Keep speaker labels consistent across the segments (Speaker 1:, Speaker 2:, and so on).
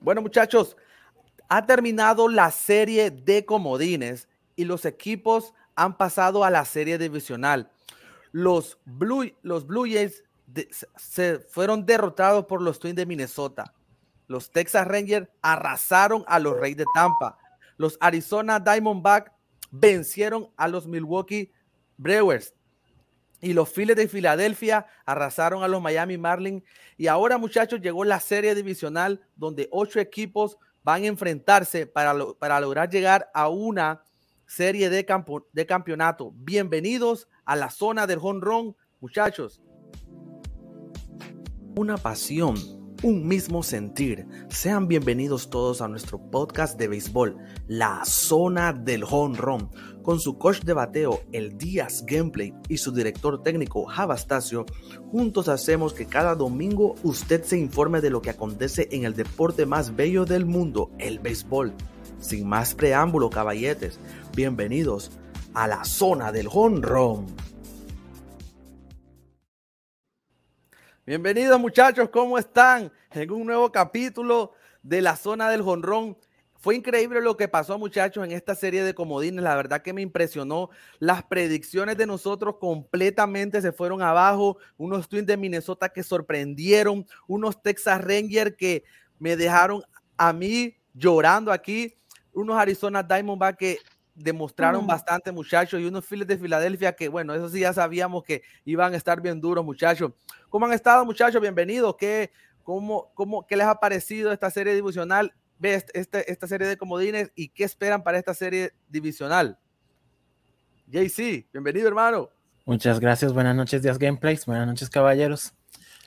Speaker 1: Bueno, muchachos, ha terminado la serie de comodines y los equipos han pasado a la serie divisional. Los Blue, los Blue Jays se fueron derrotados por los Twins de Minnesota. Los Texas Rangers arrasaron a los Reyes de Tampa. Los Arizona Diamondbacks vencieron a los Milwaukee Brewers. Y los Phillies de Filadelfia arrasaron a los Miami Marlins. Y ahora, muchachos, llegó la serie divisional donde ocho equipos van a enfrentarse para, para lograr llegar a una serie de, campo, de campeonato. Bienvenidos a la zona del honrón, muchachos. Una pasión, un mismo sentir. Sean bienvenidos todos a nuestro podcast de béisbol, La Zona del Honrón con su coach de bateo, el Díaz Gameplay, y su director técnico, Javastasio, juntos hacemos que cada domingo usted se informe de lo que acontece en el deporte más bello del mundo, el béisbol. Sin más preámbulo, caballetes, bienvenidos a la zona del honrón. Bienvenidos muchachos, ¿cómo están? En un nuevo capítulo de la zona del honrón. Fue increíble lo que pasó, muchachos, en esta serie de comodines. La verdad que me impresionó. Las predicciones de nosotros completamente se fueron abajo. Unos Twins de Minnesota que sorprendieron. Unos Texas Rangers que me dejaron a mí llorando aquí. Unos Arizona Diamondbacks que demostraron mm. bastante, muchachos. Y unos Phillies de Filadelfia que, bueno, eso sí ya sabíamos que iban a estar bien duros, muchachos. ¿Cómo han estado, muchachos? Bienvenidos. ¿Qué, cómo, cómo, ¿Qué les ha parecido esta serie divisional? ve este, esta serie de comodines y qué esperan para esta serie divisional. JC, bienvenido hermano.
Speaker 2: Muchas gracias, buenas noches Díaz Gameplays, buenas noches caballeros.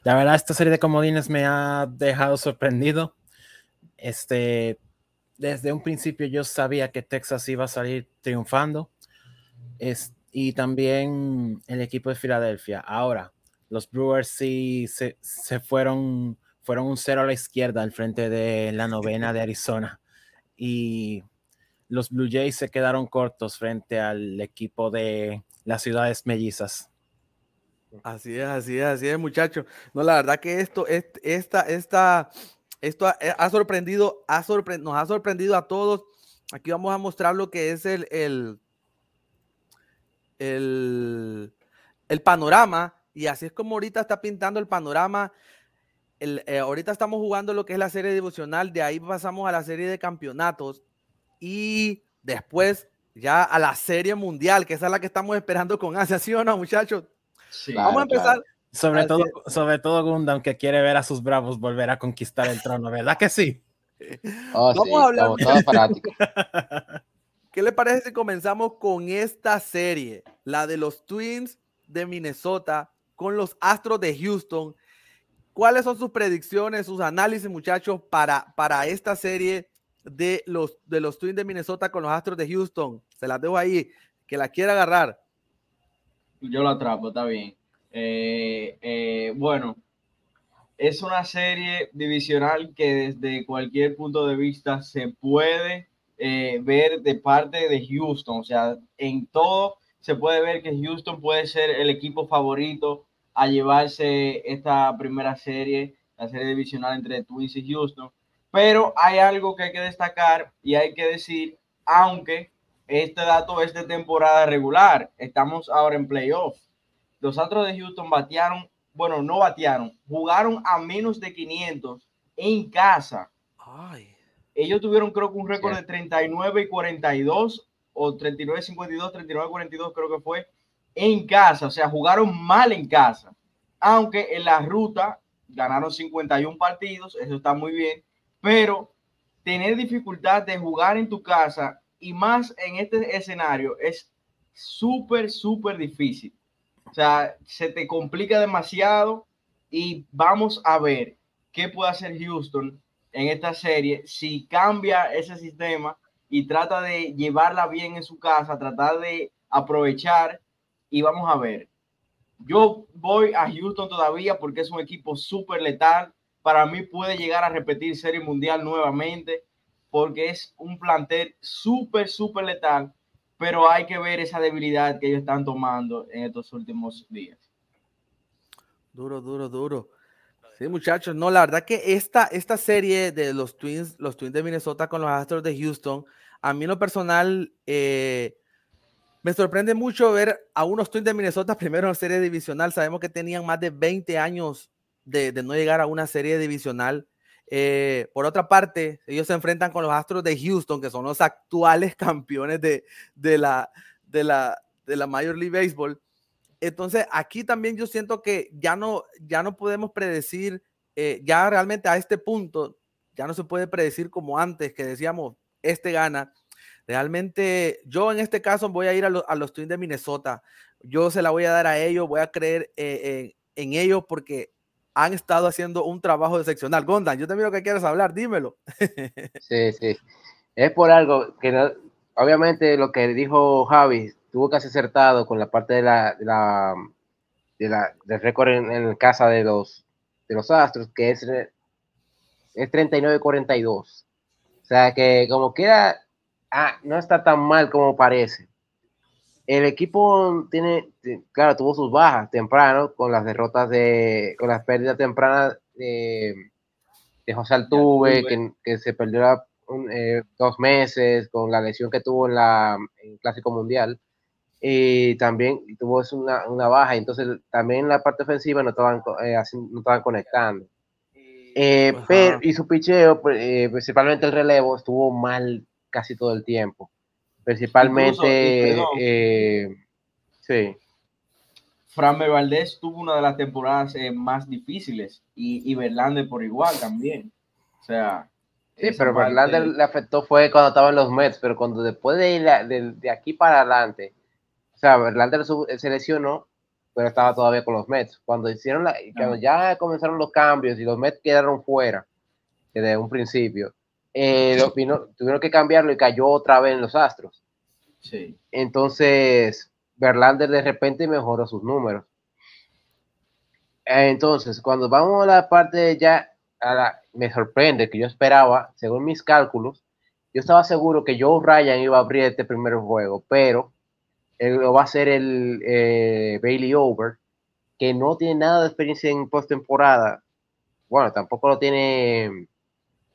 Speaker 2: La verdad esta serie de comodines me ha dejado sorprendido. Este, desde un principio yo sabía que Texas iba a salir triunfando. Es, y también el equipo de Filadelfia. Ahora, los Brewers sí se, se fueron fueron un cero a la izquierda al frente de la novena de Arizona. Y los Blue Jays se quedaron cortos frente al equipo de las ciudades mellizas.
Speaker 1: Así es, así es, así es, muchachos. No, la verdad que esto, esta, esta, esto ha, sorprendido, ha nos ha sorprendido a todos. Aquí vamos a mostrar lo que es el, el, el, el panorama. Y así es como ahorita está pintando el panorama eh, ahorita estamos jugando lo que es la serie devocional, de ahí pasamos a la serie de campeonatos y después ya a la serie mundial, que esa es la que estamos esperando con ansia, ¿sí o no, muchachos?
Speaker 2: Vamos a empezar. Sobre todo, sobre todo Gundam, que quiere ver a sus bravos volver a conquistar el trono, ¿verdad que sí?
Speaker 1: Oh, Vamos a hablar. ¿Qué le parece si comenzamos con esta serie? La de los Twins de Minnesota con los Astros de Houston ¿Cuáles son sus predicciones, sus análisis, muchachos, para, para esta serie de los, de los Twins de Minnesota con los Astros de Houston? Se las dejo ahí, que la quiera agarrar.
Speaker 3: Yo la atrapo, está bien. Eh, eh, bueno, es una serie divisional que desde cualquier punto de vista se puede eh, ver de parte de Houston. O sea, en todo se puede ver que Houston puede ser el equipo favorito a llevarse esta primera serie, la serie divisional entre Twins y Houston. Pero hay algo que hay que destacar y hay que decir, aunque este dato es de temporada regular, estamos ahora en playoff. Los Astros de Houston batearon, bueno, no batearon, jugaron a menos de 500 en casa. Ellos tuvieron creo que un récord de 39 y 42 o 39 52, 39 42 creo que fue en casa, o sea, jugaron mal en casa, aunque en la ruta ganaron 51 partidos, eso está muy bien, pero tener dificultad de jugar en tu casa y más en este escenario es súper, súper difícil. O sea, se te complica demasiado y vamos a ver qué puede hacer Houston en esta serie si cambia ese sistema y trata de llevarla bien en su casa, tratar de aprovechar y vamos a ver. Yo voy a Houston todavía porque es un equipo súper letal. Para mí puede llegar a repetir Serie Mundial nuevamente porque es un plantel súper, súper letal. Pero hay que ver esa debilidad que ellos están tomando en estos últimos días.
Speaker 1: Duro, duro, duro. Sí, muchachos, no, la verdad que esta, esta serie de los Twins, los Twins de Minnesota con los Astros de Houston, a mí lo personal eh, me sorprende mucho ver a unos Twins de Minnesota primero en serie divisional. Sabemos que tenían más de 20 años de, de no llegar a una serie divisional. Eh, por otra parte, ellos se enfrentan con los Astros de Houston, que son los actuales campeones de, de, la, de, la, de la Major League Baseball. Entonces, aquí también yo siento que ya no, ya no podemos predecir, eh, ya realmente a este punto, ya no se puede predecir como antes, que decíamos, este gana. Realmente, yo en este caso voy a ir a, a los Twins de Minnesota. Yo se la voy a dar a ellos, voy a creer eh, en ellos porque han estado haciendo un trabajo excepcional. Gondan, yo te miro que quieres hablar, dímelo.
Speaker 4: sí, sí. Es por algo que obviamente lo que dijo Javi tuvo casi acertado con la parte de la, de la, de la del récord en, en, casa de los, de los Astros, que es, es 39-42. O sea que como queda, ah, no está tan mal como parece. El equipo tiene, claro, tuvo sus bajas temprano con las derrotas de, con las pérdidas tempranas de, de José Altuve, que, que se perdió un, eh, dos meses con la lesión que tuvo en, la, en el Clásico Mundial y también tuvo una, una, baja, entonces también la parte ofensiva no estaban, eh, no estaban conectando. Eh, pero, y su picheo, eh, principalmente el relevo, estuvo mal casi todo el tiempo. Principalmente, Incluso, eh, sí.
Speaker 3: Framber Valdés tuvo una de las temporadas eh, más difíciles y, y Verlander por igual también. O sea,
Speaker 4: Sí, pero parte... Verlander le afectó fue cuando estaba en los Mets, pero cuando después de, de, de aquí para adelante, o sea, Verlander se lesionó, pero estaba todavía con los Mets. Cuando hicieron la, cuando ya comenzaron los cambios y los Mets quedaron fuera desde un principio, eh, lo, vino, tuvieron que cambiarlo y cayó otra vez en los Astros.
Speaker 3: Sí.
Speaker 4: Entonces, Verlander de repente mejoró sus números. Entonces, cuando vamos a la parte ya, a la, me sorprende que yo esperaba, según mis cálculos, yo estaba seguro que Joe Ryan iba a abrir este primer juego, pero él lo va a hacer el eh, Bailey Over, que no tiene nada de experiencia en postemporada. Bueno, tampoco lo tiene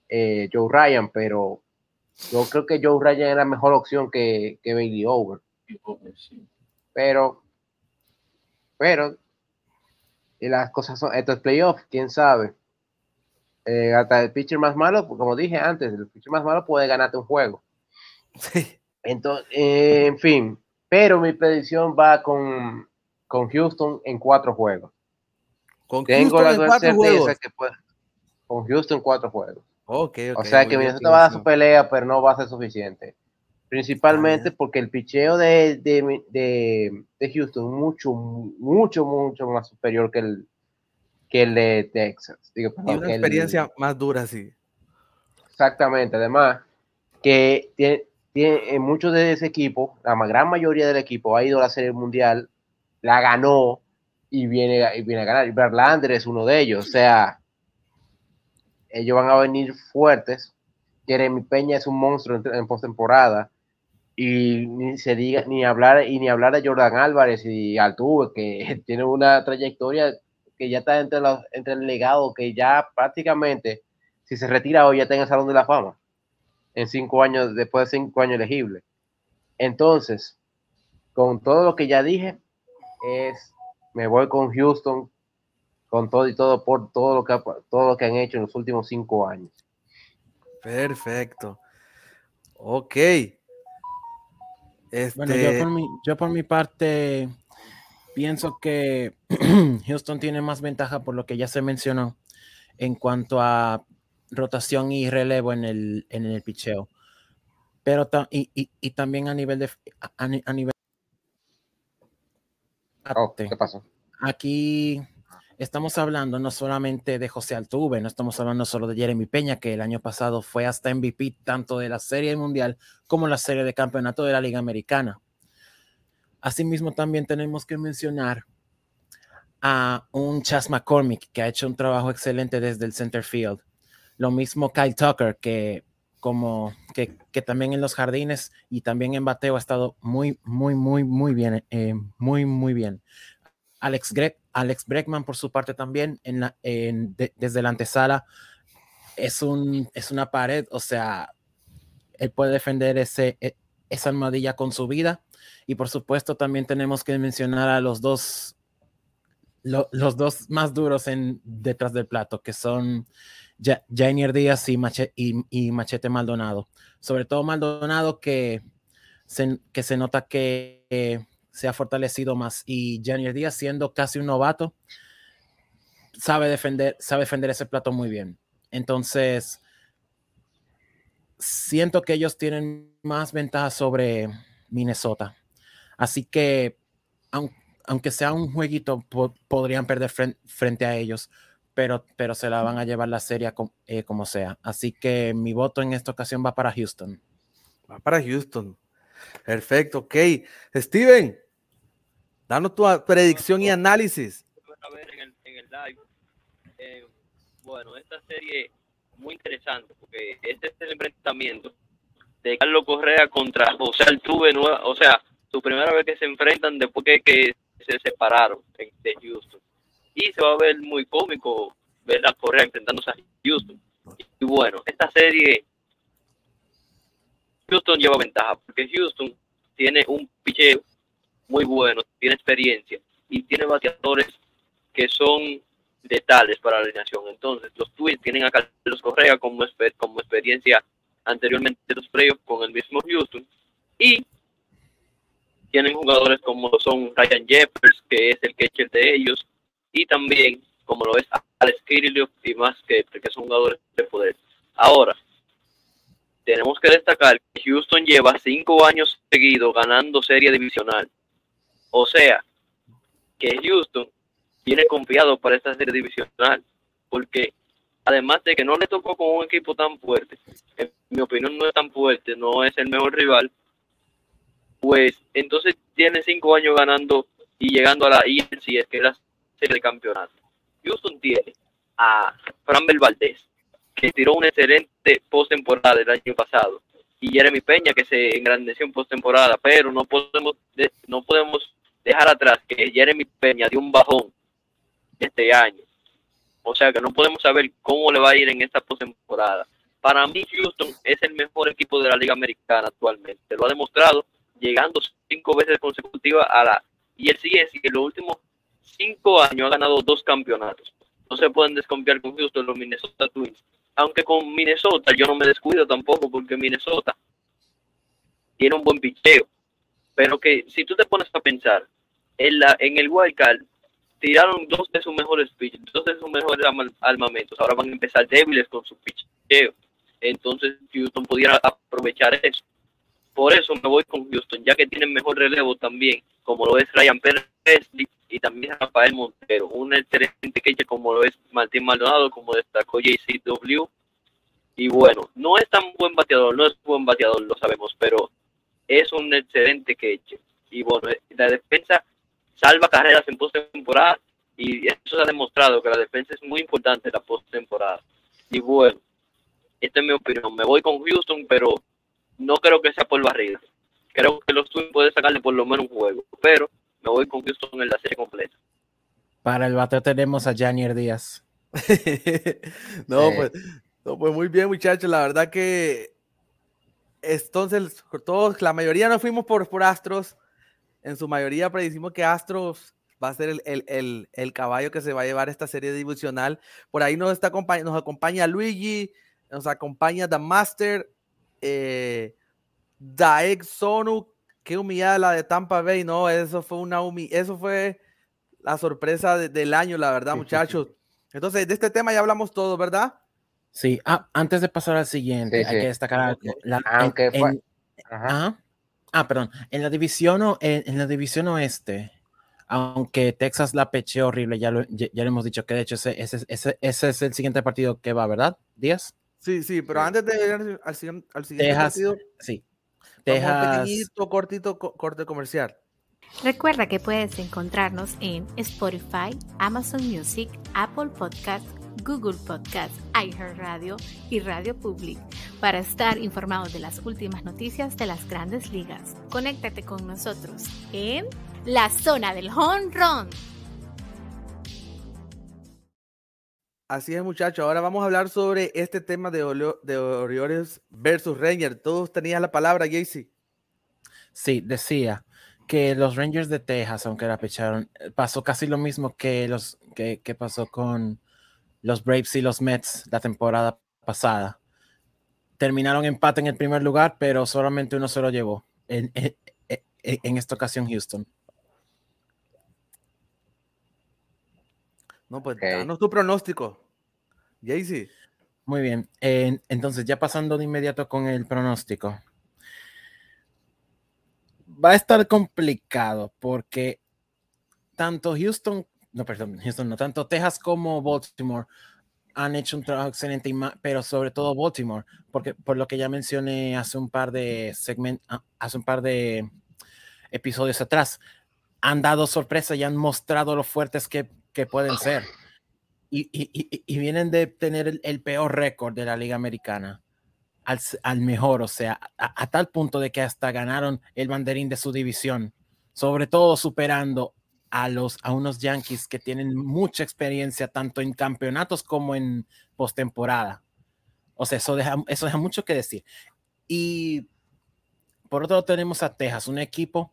Speaker 4: eh, Joe Ryan, pero yo creo que Joe Ryan es la mejor opción que, que Bailey Over. Pero, pero, y las cosas son, estos playoffs, quién sabe. Eh, hasta el pitcher más malo, como dije antes, el pitcher más malo puede ganarte un juego.
Speaker 1: Sí.
Speaker 4: Entonces, eh, en fin, pero mi predicción va con, con Houston en cuatro juegos.
Speaker 1: Con
Speaker 4: Tengo
Speaker 1: Houston
Speaker 4: la
Speaker 1: en cuatro
Speaker 4: certeza
Speaker 1: juegos.
Speaker 4: que puede, con Houston en cuatro juegos.
Speaker 1: Okay,
Speaker 4: o sea que Minnesota va a dar su pelea, pero no va a ser suficiente. Principalmente
Speaker 1: Ah,
Speaker 4: porque el picheo de, de, de, de Houston es mucho, mucho, mucho más superior que el, que el de Texas. Digo,
Speaker 1: Y una
Speaker 4: el-
Speaker 1: experiencia más dura, sí.
Speaker 4: Exactamente, además que tiene, tiene en muchos de ese equipo, la gran mayoría del equipo ha ido a la Serie Mundial, la ganó y viene, y viene a ganar. Y Verlander es uno de ellos, o sea, ellos van a venir fuertes. Jeremy Peña es un monstruo en, en postemporada y ni se diga ni hablar y ni hablar de Jordan Álvarez y Altuve que tiene una trayectoria que ya está entre el legado que ya prácticamente si se retira hoy ya está el Salón de la Fama en cinco años, después de cinco años elegible. Entonces, con todo lo que ya dije, es me voy con Houston, con todo y todo por todo lo que ha- todo lo que han hecho en los últimos cinco años.
Speaker 1: Perfecto. Ok. Este,
Speaker 2: Bueno, yo por, mi, yo por mi parte pienso que Houston tiene más ventaja por lo que ya se mencionó en cuanto a rotación y relevo en el, en el picheo. Pero ta- y, y- y también a nivel de a, a nivel
Speaker 4: Oh, ¿Qué pasó?
Speaker 2: aquí estamos hablando no solamente de José Altuve, no estamos hablando solo de Jeremy Peña, que el año pasado fue hasta MVP tanto de la Serie Mundial como la Serie de Campeonato de la Liga Americana. Asimismo, también tenemos que mencionar a un Chas McCormick, que ha hecho un trabajo excelente desde el center field. Lo mismo Kyle Tucker, que como que, que también en los jardines y también en bateo ha estado muy, muy, muy, muy bien, eh, muy, muy bien. Alex Gregg Alex Breckman, por su parte, también, en desde la antesala, es, un, es una pared, o sea, él puede defender ese, e, esa armadilla con su vida. Y por supuesto, también tenemos que mencionar a los dos, los dos más duros en, detrás del plato, que son Jainier Díaz y, Machete Maldonado. Sobre todo Maldonado, que se, que se nota que se ha fortalecido más. Y Jainier Díaz, siendo casi un novato, sabe defender, sabe defender ese plato muy bien. Entonces, siento que ellos tienen más ventaja sobre Minnesota. Así que, aunque sea un jueguito, podrían perder frente a ellos, pero, pero se la van a llevar la serie eh, como sea. Así que mi voto en esta ocasión va para Houston.
Speaker 1: Va para Houston. Perfecto, ok. Steven, danos tu predicción y análisis.
Speaker 5: Eh, bueno, esta serie muy interesante porque este es el enfrentamiento de Carlos Correa contra José Altuve, nueva, o sea, su primera vez que se enfrentan después que, que se separaron de Houston. Y se va a ver muy cómico ver a Correa enfrentándose a Houston. Y bueno, esta serie, Houston lleva ventaja porque Houston tiene un picheo muy bueno, tiene experiencia y tiene bateadores que son letales para la alineación. Entonces, los Twins tienen a Carlos Correa como, como experiencia anteriormente de los playoffs con el mismo Houston y tienen jugadores como son Ryan Jeffers, que es el catcher de ellos, y también como lo es Alex Kirillov y más que que son jugadores de poder. Ahora, tenemos que destacar que Houston lleva cinco años seguidos ganando serie divisional. O sea, que Houston viene confiado para esta serie divisional, porque además de que no le tocó con un equipo tan fuerte, en mi opinión no es tan fuerte, no es el mejor rival, pues entonces tiene cinco años ganando y llegando a la INC, que es la serie de campeonato. Houston tiene a Framber Valdez, que tiró una excelente postemporada el año pasado, y Jeremy Peña, que se engrandeció en postemporada, pero no podemos, no podemos dejar atrás que Jeremy Peña dio un bajón este año. O sea que no podemos saber cómo le va a ir en esta postemporada. Para mí, Houston es el mejor equipo de la Liga Americana actualmente. Lo ha demostrado llegando cinco veces consecutivas a la. Y él sigue que en los últimos cinco años ha ganado dos campeonatos. No se pueden desconfiar con Houston los Minnesota Twins. Aunque con Minnesota yo no me descuido tampoco, porque Minnesota tiene un buen picheo. Pero que si tú te pones a pensar, en, la, en el Wild Card tiraron dos de sus mejores pitches, dos de sus mejores armamentos. Ahora van a empezar débiles con su picheo. Entonces Houston pudiera aprovechar eso. Por eso me voy con Houston, ya que tienen mejor relevo también, como lo es Ryan Pérez y también Rafael Montero. Un excelente catcher como lo es Martín Maldonado, como destacó JCW. Y bueno, no es tan buen bateador, no es buen bateador, lo sabemos, pero es un excelente catcher. Y bueno, la defensa salva carreras en postemporada y eso se ha demostrado que la defensa es muy importante en la postemporada. Y bueno, esta es mi opinión. Me voy con Houston, pero no creo que sea por barrida. Creo que los Twins pueden sacarle por lo menos un juego, pero me voy con Houston en la serie completa.
Speaker 2: Para el bateo tenemos a Janier Díaz.
Speaker 1: no, pues, no, pues muy bien, muchachos. La verdad que entonces todos, la mayoría nos fuimos por, por Astros en su mayoría predicimos que Astros va a ser el, caballo que se va a llevar esta serie divisional. Por ahí nos, está, nos acompaña Luigi, nos acompaña The Master, eh, Daek Sonu, qué humillada la de Tampa Bay, no, eso fue una eso fue la sorpresa del año, la verdad, muchachos. Entonces, de este tema ya hablamos todo, ¿verdad?
Speaker 2: Sí, ah, antes de pasar al siguiente, hay que destacar la,
Speaker 4: Aunque fue,
Speaker 2: Ah, perdón. En la división, en, la división oeste, aunque Texas la peche horrible, ya lo, ya, hemos dicho que de hecho ese, ese, ese, ese, es el siguiente partido que va, ¿verdad? ¿Díaz?
Speaker 1: Sí, sí, pero antes de ir al, siguiente partido,
Speaker 2: sí.
Speaker 1: Texas. Un pequeñito, cortito corte comercial.
Speaker 6: Recuerda que puedes encontrarnos en Spotify, Amazon Music, Apple Podcasts, Google Podcast, iHeartRadio y Radio Public para estar informados de las últimas noticias de las grandes ligas. Conéctate con nosotros en la zona del home run.
Speaker 1: Así es, muchachos. Ahora vamos a hablar sobre este tema de, de Orioles versus Rangers. Todos tenían la palabra, Jaycee.
Speaker 2: Sí, decía que los Rangers de Texas, aunque la pecharon, eh, pasó casi lo mismo que los que, pasó con los Braves y los Mets la temporada pasada. Terminaron empate en el primer lugar, pero solamente uno se lo llevó. En, esta ocasión, Houston.
Speaker 1: No, pues danos tu pronóstico. Jaycee.
Speaker 2: Muy bien. entonces, ya pasando de inmediato con el pronóstico va a estar complicado porque tanto Houston, no, perdón, Houston, no tanto Texas como Baltimore han hecho un trabajo excelente, pero sobre todo Baltimore, porque por lo que ya mencioné hace un par de segmentos, ah, hace un par de episodios atrás, han dado sorpresa y han mostrado lo fuertes que, que pueden ser. Y, y, y, vienen de tener el peor récord de la Liga Americana al, mejor, o sea, a, tal punto de que hasta ganaron el banderín de su división, sobre todo superando a, los, a unos Yankees que tienen mucha experiencia tanto en campeonatos como en postemporada. O sea, eso deja, eso deja mucho que decir. Y por otro lado tenemos a Texas, un equipo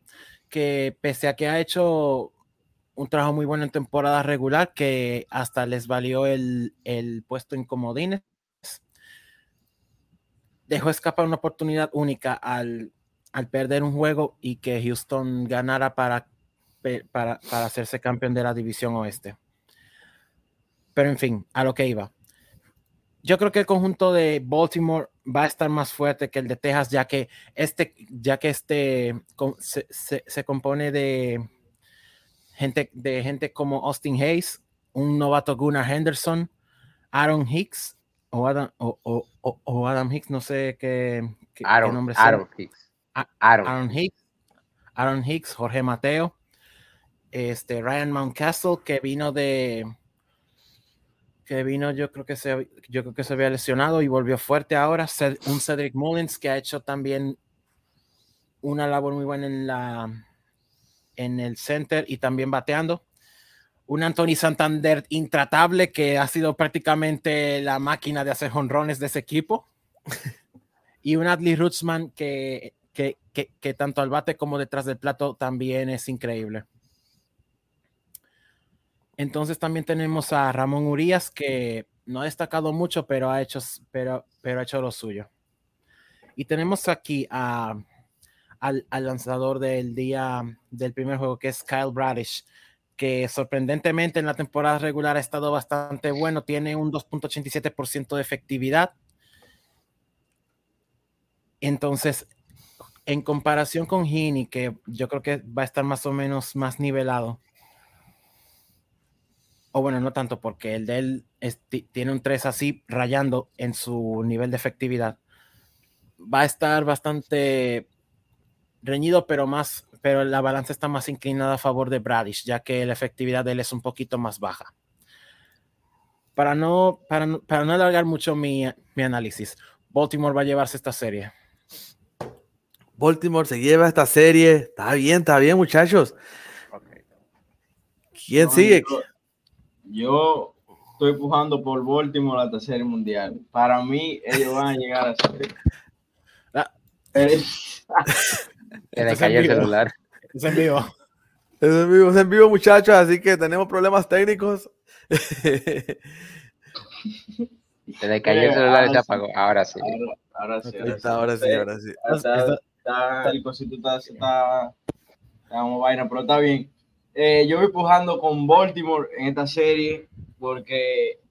Speaker 2: que pese a que ha hecho un trabajo muy bueno en temporada regular, que hasta les valió el, el puesto en comodines, dejó escapar una oportunidad única al, perder un juego y que Houston ganara para, para, hacerse campeón de la división oeste. Pero en fin, a lo que iba. Yo creo que el conjunto de Baltimore va a estar más fuerte que el de Texas, ya que este, ya que este se, compone de gente, de gente como Austin Hayes, un novato Gunnar Henderson, Aaron Hicks o Adam, o, Adam Hicks, no sé qué, nombre es.
Speaker 4: Aaron Hicks.
Speaker 2: Aaron. Hicks. Aaron Hicks, Jorge Mateo, este Ryan Mountcastle, que vino de que vino, yo creo que se, yo creo que se había lesionado y volvió fuerte ahora. Un Cedric Mullins que ha hecho también una labor muy buena en la en el center y también bateando un Anthony Santander intratable que ha sido prácticamente la máquina de hacer honrones de ese equipo. y un Adley Rutzman que, que, que, tanto al bate como detrás del plato también es increíble. Entonces también tenemos a Ramón Urias que no ha destacado mucho, pero ha hecho, pero, pero ha hecho lo suyo. Y tenemos aquí a, al, al lanzador del día del primer juego, que es Kyle Bradish, que sorprendentemente en la temporada regular ha estado bastante bueno, tiene un 2.87% de efectividad. Entonces, en comparación con Gini, que yo creo que va a estar más o menos más nivelado, o bueno, no tanto porque el de él tiene un 3 así rayando en su nivel de efectividad, va a estar bastante reñido, pero más pero la balanza está más inclinada a favor de Bradish, ya que la efectividad de él es un poquito más baja. Para no, para no, para no alargar mucho mi, mi análisis, Baltimore va a llevarse esta serie.
Speaker 1: Baltimore se lleva esta serie. Está bien, está bien, muchachos. ¿Quién sigue?
Speaker 3: Yo, estoy empujando por Baltimore a la serie mundial. Para mí, ellos van a llegar a. Ah.
Speaker 4: Se le cayó el celular.
Speaker 2: Es en vivo.
Speaker 1: Es en vivo, es en vivo, muchachos, así que tenemos problemas técnicos.
Speaker 4: Se le cayó el celular y se apagó. Ahora sí.
Speaker 3: Ahora, sí.
Speaker 1: Ahora, sí, ahora sí.
Speaker 3: Está, el cosito está, está, como vaina, pero está bien. Eh, yo voy empujando con Baltimore en esta serie porque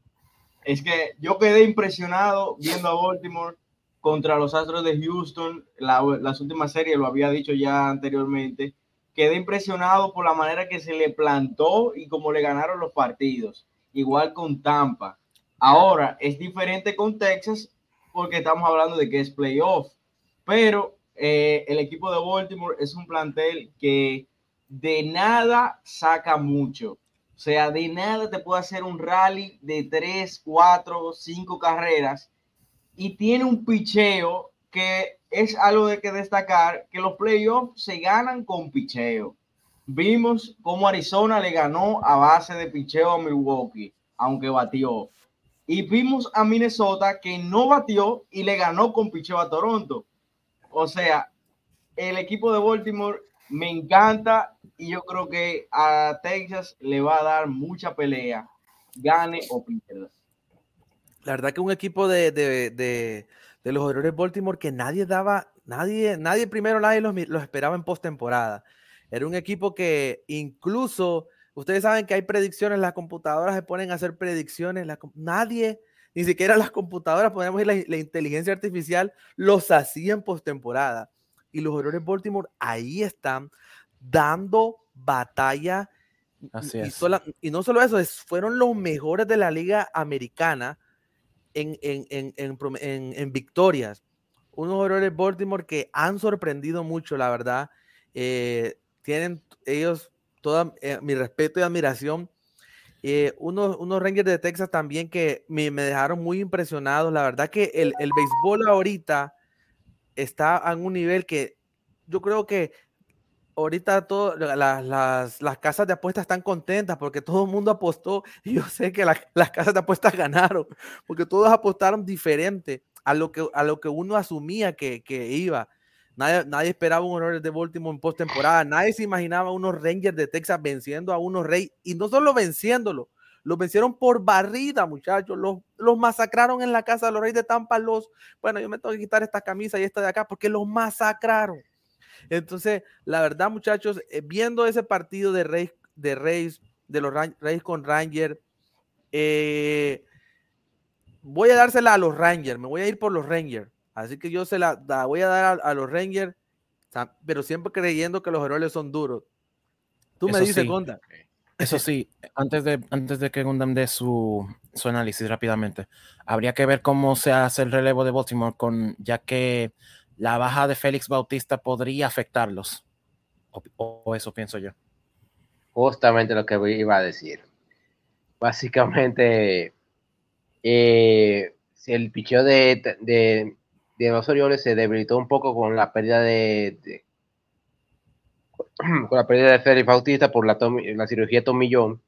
Speaker 3: es que yo quedé impresionado viendo a Baltimore contra los Astros de Houston, las últimas series, lo había dicho ya anteriormente, quedé impresionado por la manera que se le plantó y cómo le ganaron los partidos, igual con Tampa. Ahora es diferente con Texas porque estamos hablando de que es playoff, pero eh, el equipo de Baltimore es un plantel que de nada saca mucho. O sea, de nada te puede hacer un rally de tres, cuatro, cinco carreras y tiene un picheo que es algo de que destacar, que los playoffs se ganan con picheo. Vimos cómo Arizona le ganó a base de picheo a Milwaukee, aunque batió. Y vimos a Minnesota que no batió y le ganó con picheo a Toronto. O sea, el equipo de Baltimore me encanta y yo creo que a Texas le va a dar mucha pelea, gane o pierda.
Speaker 1: La verdad que un equipo de, de, de, de los Orioles Baltimore que nadie daba, nadie, nadie primero nadie los, los esperaba en postemporada. Era un equipo que incluso, ustedes saben que hay predicciones, las computadoras se ponen a hacer predicciones, la, nadie, ni siquiera las computadoras, podemos ir la, la inteligencia artificial, los hacía en postemporada. Y los Orioles Baltimore ahí están dando batalla.
Speaker 2: Así
Speaker 1: y, sola, y, no solo eso, es, fueron los mejores de la liga americana en, en, en, en victorias. Unos Orioles Baltimore que han sorprendido mucho, la verdad. Eh, tienen ellos toda eh, mi respeto y admiración. Eh, unos, unos Rangers de Texas también que me, me, dejaron muy impresionados. La verdad que el, el béisbol ahorita está en un nivel que yo creo que ahorita todo, la, las, las, casas de apuestas están contentas porque todo el mundo apostó y yo sé que la, las casas de apuestas ganaron porque todos apostaron diferente a lo que, a lo que uno asumía que, que iba. Nadie, nadie, esperaba un Orioles de Baltimore en postemporada. Nadie se imaginaba unos Rangers de Texas venciendo a unos Reyes. Y no solo venciéndolo, los vencieron por barrida, muchachos. Los, los masacraron en la casa de los Reyes de Tampa. Los, bueno, yo me tengo que quitar esta camisa y esta de acá porque los masacraron. Entonces, la verdad, muchachos, eh, viendo ese partido de Reyes, de Reyes, de los Reyes con Ranger, eh, voy a dársela a los Rangers. Me voy a ir por los Rangers. Así que yo se la, la voy a dar a, a, los Rangers, pero siempre creyendo que los Orioles son duros. Tú me dices,
Speaker 2: sí.
Speaker 1: Gonda.
Speaker 2: Eso sí, antes de, antes de que Gundam dé su, su análisis rápidamente, habría que ver cómo se hace el relevo de Baltimore, con, ya que la baja de Félix Bautista podría afectarlos. O, eso pienso yo.
Speaker 4: Justamente lo que iba a decir. Básicamente, eh, el picheo de, los Orioles se debilitó un poco con la pérdida de, de con la pérdida de Félix Bautista por la, la cirugía Tomillón.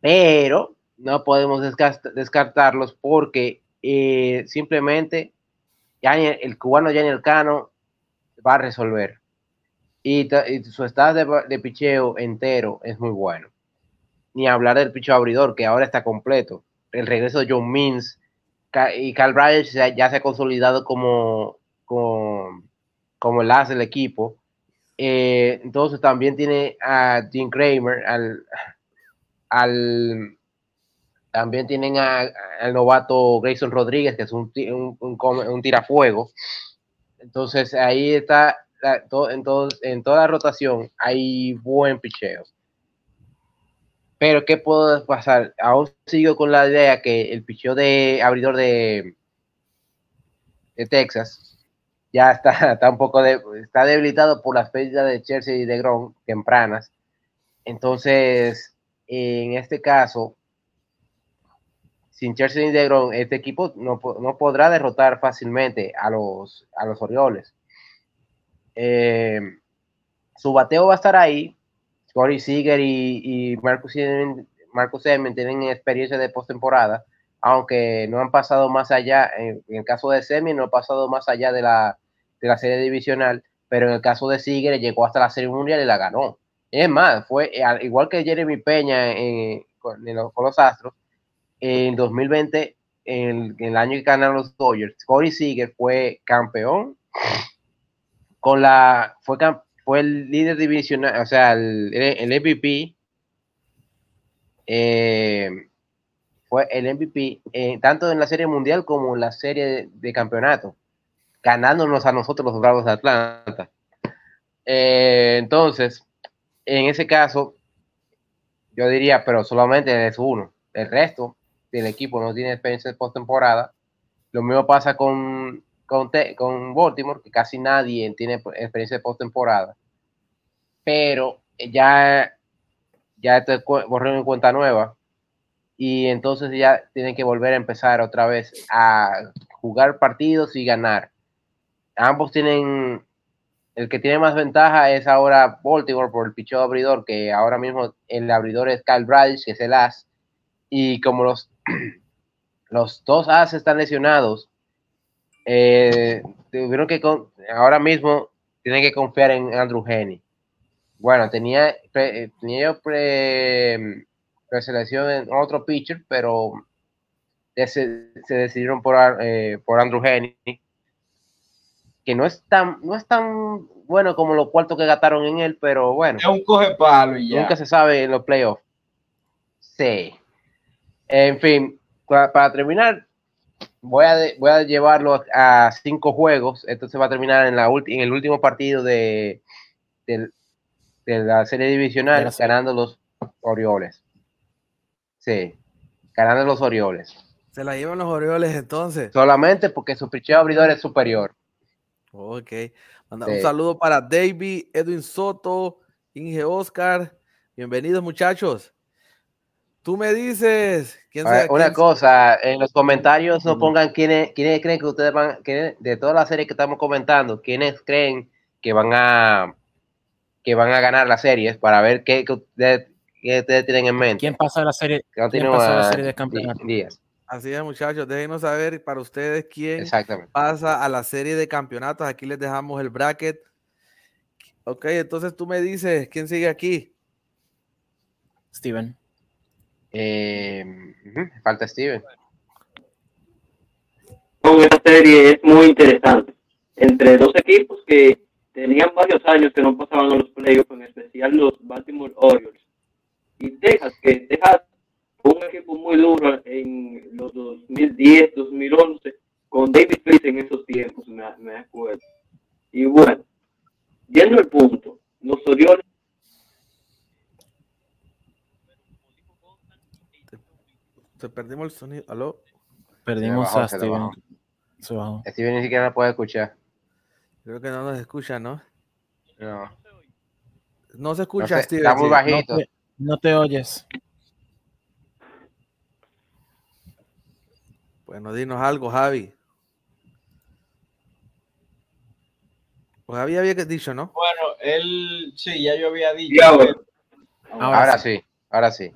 Speaker 4: Pero no podemos descartarlos porque eh, simplemente El cubano Yanni Cano va a resolver. Y, su estado de, picheo entero es muy bueno. Ni hablar del picheo abridor, que ahora está completo. El regreso de John Means y Carl Bryant ya se ha consolidado como, como, como el as del equipo. Eh, entonces también tiene a Jim Kramer, al, al también tienen al novato Grayson Rodríguez, que es un, un, tirafuego. Entonces ahí está, en, en, toda la rotación hay buen picheo. Pero ¿qué puedo pasar? Aún sigo con la idea que el picheo de abridor de, de Texas ya está, está un poco está debilitado por las pérdidas de Chelsea y de Grom tempranas. Entonces, en este caso, sin Chelsea Grom, este equipo no, no, podrá derrotar fácilmente a los, a los Orioles. Eh, su bateo va a estar ahí. Corey Seager y, y Marcus, Marcus Edmond tienen experiencia de postemporada, aunque no han pasado más allá, en, el caso de Semi, no han pasado más allá de la, de la serie divisional, pero en el caso de Seager llegó hasta la serie mundial y la ganó. Es más, fue igual que Jeremy Peña con los Astros, en 2020, en, el año que ganaron los Dodgers, Corey Seager fue campeón con la fue, fue el líder divisional, o sea, el, el MVP eh, fue el MVP eh, tanto en la serie mundial como en la serie de, de, campeonato, ganándonos a nosotros los Bravos de Atlanta. Eh, entonces, en ese caso, yo diría, pero solamente es uno. El resto del equipo no tiene experiencia de postemporada. Lo mismo pasa con, con, Baltimore, que casi nadie tiene experiencia de postemporada. Pero ya, ya te borró en cuenta nueva. Y entonces ya tienen que volver a empezar otra vez a jugar partidos y ganar. Ambos tienen. El que tiene más ventaja es ahora Baltimore por el pichón abridor, que ahora mismo el abridor es Kyle Bradley, que es el as. Y como los los dos as están lesionados. Eh, tuvieron que con, ahora mismo tienen que confiar en Andrew Henny. Bueno, tenía, pre- eh, tenía yo pre, preselección en otro pitcher, pero se, se decidieron por, eh, por Andrew Henny, que no es tan, no es tan bueno como los cuartos que gastaron en él, pero bueno.
Speaker 3: Es un coge palo y ya.
Speaker 4: Nunca se sabe en los playoffs. Sí. En fin, pa- para, terminar, voy a, voy a llevarlo a cinco juegos. Esto se va a terminar en, la en el último partido de, la serie divisional, ganando los Orioles. Sí, ganando los Orioles.
Speaker 1: Se la llevan los Orioles entonces.
Speaker 4: Solamente porque su picheo abridor es superior.
Speaker 1: Ok. Manda
Speaker 4: Sí.
Speaker 1: Un saludo para David, Edwin Soto, Inge Oscar. Bienvenidos, muchachos. Tú me dices. ¿quién sea-
Speaker 4: una
Speaker 1: quién-
Speaker 4: cosa, en los comentarios no pongan quiénes, quiénes creen que ustedes van, quiénes- de toda la serie que estamos comentando, quiénes creen que van a que van a ganar las series para ver qué, qué ustedes, qué ustedes tienen en mente.
Speaker 2: ¿Quién pasa a la serie?
Speaker 4: No
Speaker 2: quién pasó a la serie de campeonato?
Speaker 4: Díaz.
Speaker 1: Así es, muchachos. Déjenos saber para ustedes quién pasa a la serie de campeonatos. Aquí les dejamos el bracket. Ok, entonces tú me dices quién sigue aquí.
Speaker 2: Steven.
Speaker 4: Eh, falta Steven.
Speaker 5: con esta serie es muy interesante. Entre dos equipos que tenían varios años que no pasaban los playoffs, en especial los Baltimore Orioles. Y Texas, que Texas fue un equipo muy duro en los 2010, 2011, con David Priest en esos tiempos, me, me acuerdo. Y bueno, yendo al punto, los Orioles
Speaker 1: Te perdimos el sonido. ¿Aló?
Speaker 2: Perdimos
Speaker 4: bajó,
Speaker 2: a Steven.
Speaker 4: bajó.
Speaker 2: Se bajó.
Speaker 4: Steven ni siquiera la puede escuchar.
Speaker 1: Creo que no nos escucha, ¿no?
Speaker 4: No,
Speaker 1: No se
Speaker 4: no
Speaker 1: escucha,
Speaker 4: sé,
Speaker 1: Steven.
Speaker 4: está muy
Speaker 1: sí.
Speaker 2: No
Speaker 4: bajito.
Speaker 2: te, no te oyes.
Speaker 1: Bueno, dinos algo, Javi. Pues Javi había que- dicho, ¿no?
Speaker 3: Bueno, él, sí, ya yo había dicho.
Speaker 5: Ahora.
Speaker 2: Ahora
Speaker 4: Ahora sí, ahora sí.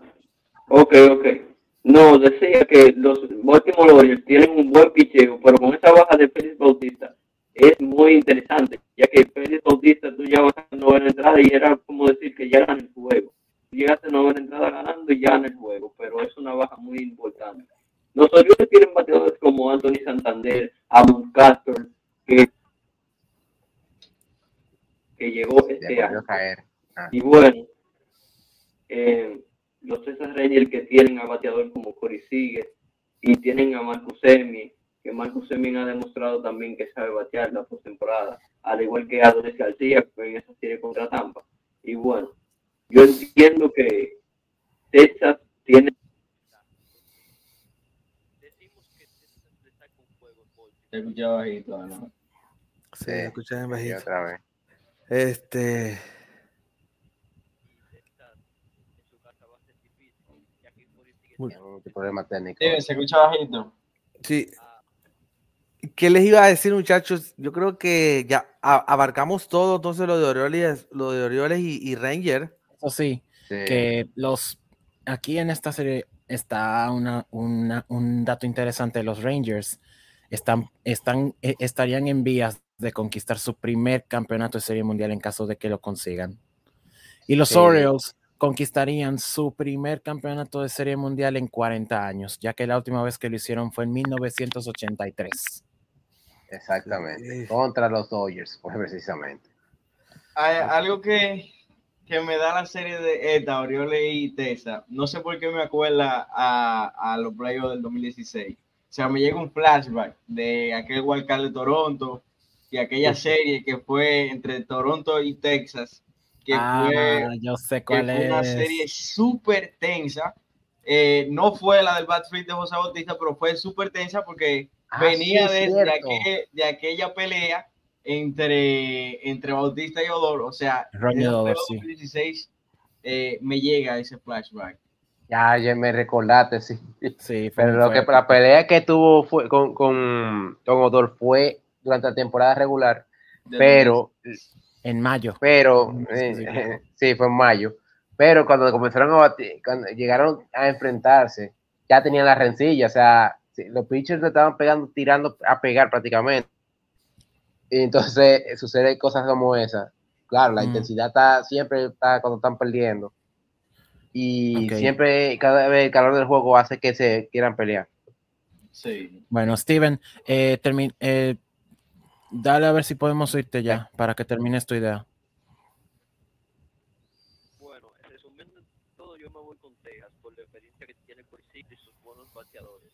Speaker 5: Ok, ok. No, decía que los Baltimore Orioles tienen un buen picheo, pero con esa baja de Félix Bautista es muy interesante, ya que Félix Bautista tú ya vas a novena entrada y era como decir que ya gana el juego. Llegaste a novena entrada ganando y ya gana el juego, pero es una baja muy importante. Los Orioles tienen bateadores como Anthony Santander, Amon Castor, que, que llegó este año.
Speaker 4: a caer.
Speaker 5: Y bueno, eh, los Texas Rangers que tienen a bateador como Corey Seager y tienen a Marcus Semien, que Marcus Semien ha demostrado también que sabe batear la postemporada, al igual que Adonis García en esa serie contra Tampa. Y bueno, yo entiendo que Texas tiene
Speaker 3: Te escuché bajito, ¿no?
Speaker 1: Sí,
Speaker 4: Y
Speaker 1: bajito.
Speaker 4: otra vez.
Speaker 1: Este.
Speaker 4: Un problema técnico.
Speaker 3: Steven, se escucha bajito.
Speaker 1: Sí. ¿Qué les iba a decir, muchachos? Yo creo que ya abarcamos todo, entonces lo de Orioles, lo de Orioles y, y Ranger.
Speaker 2: Eso sí,
Speaker 4: Sí.
Speaker 2: que los aquí en esta serie está una, una- un dato interesante. Los Rangers están, están, eh, estarían en vías de conquistar su primer campeonato de serie mundial en caso de que lo consigan. Y los
Speaker 4: Sí.
Speaker 2: Orioles conquistarían su primer campeonato de serie mundial en 40 años, ya que la última vez que lo hicieron fue en 1983.
Speaker 4: Exactamente.
Speaker 1: Sí.
Speaker 4: Contra los Dodgers, pues precisamente.
Speaker 3: Hay algo que, que me da la serie de esta, Orioles y Tesa. No sé por qué me acuerda a, a los playoffs del 2016. O sea, me llega un flashback de aquel wildcard de Toronto y aquella serie que fue entre Toronto y Texas, que
Speaker 2: ah,
Speaker 3: fue
Speaker 2: yo sé
Speaker 3: que
Speaker 2: cuál
Speaker 3: fue una
Speaker 2: es.
Speaker 3: serie súper tensa. Eh, no fue la del Bad Flip de José Bautista, pero fue súper tensa porque
Speaker 4: Ah,
Speaker 3: venía
Speaker 4: sí,
Speaker 3: de, de aquel- de aquella pelea entre, entre Bautista y Odor. O sea,
Speaker 2: Odor,
Speaker 3: juego
Speaker 2: sí.
Speaker 3: 2016 eh, me llega ese flashback.
Speaker 4: Ya, ya me recordaste, sí.
Speaker 2: Sí,
Speaker 4: Pero lo que la pelea que tuvo fue con, con, con Odor fue durante la temporada regular,
Speaker 3: de
Speaker 4: pero,
Speaker 2: en mayo.
Speaker 4: pero, eh,
Speaker 2: sí,
Speaker 4: fue en mayo. Pero cuando comenzaron a batir, cuando llegaron a enfrentarse, ya tenían la rencilla, o sea, los pitchers le estaban pegando, tirando a pegar prácticamente. Y entonces eh, sucede cosas como esa. Claro, la
Speaker 2: Mm.
Speaker 4: intensidad está siempre está cuando están perdiendo. Y siempre, cada vez el calor del juego hace que se quieran pelear.
Speaker 3: Sí.
Speaker 2: Bueno, Steven, eh, eh, dale a ver si podemos oírte ya para que termines tu idea.
Speaker 5: Bueno, resumiendo todo, yo me voy con Texas por la experiencia que tiene Corsi y sus buenos bateadores.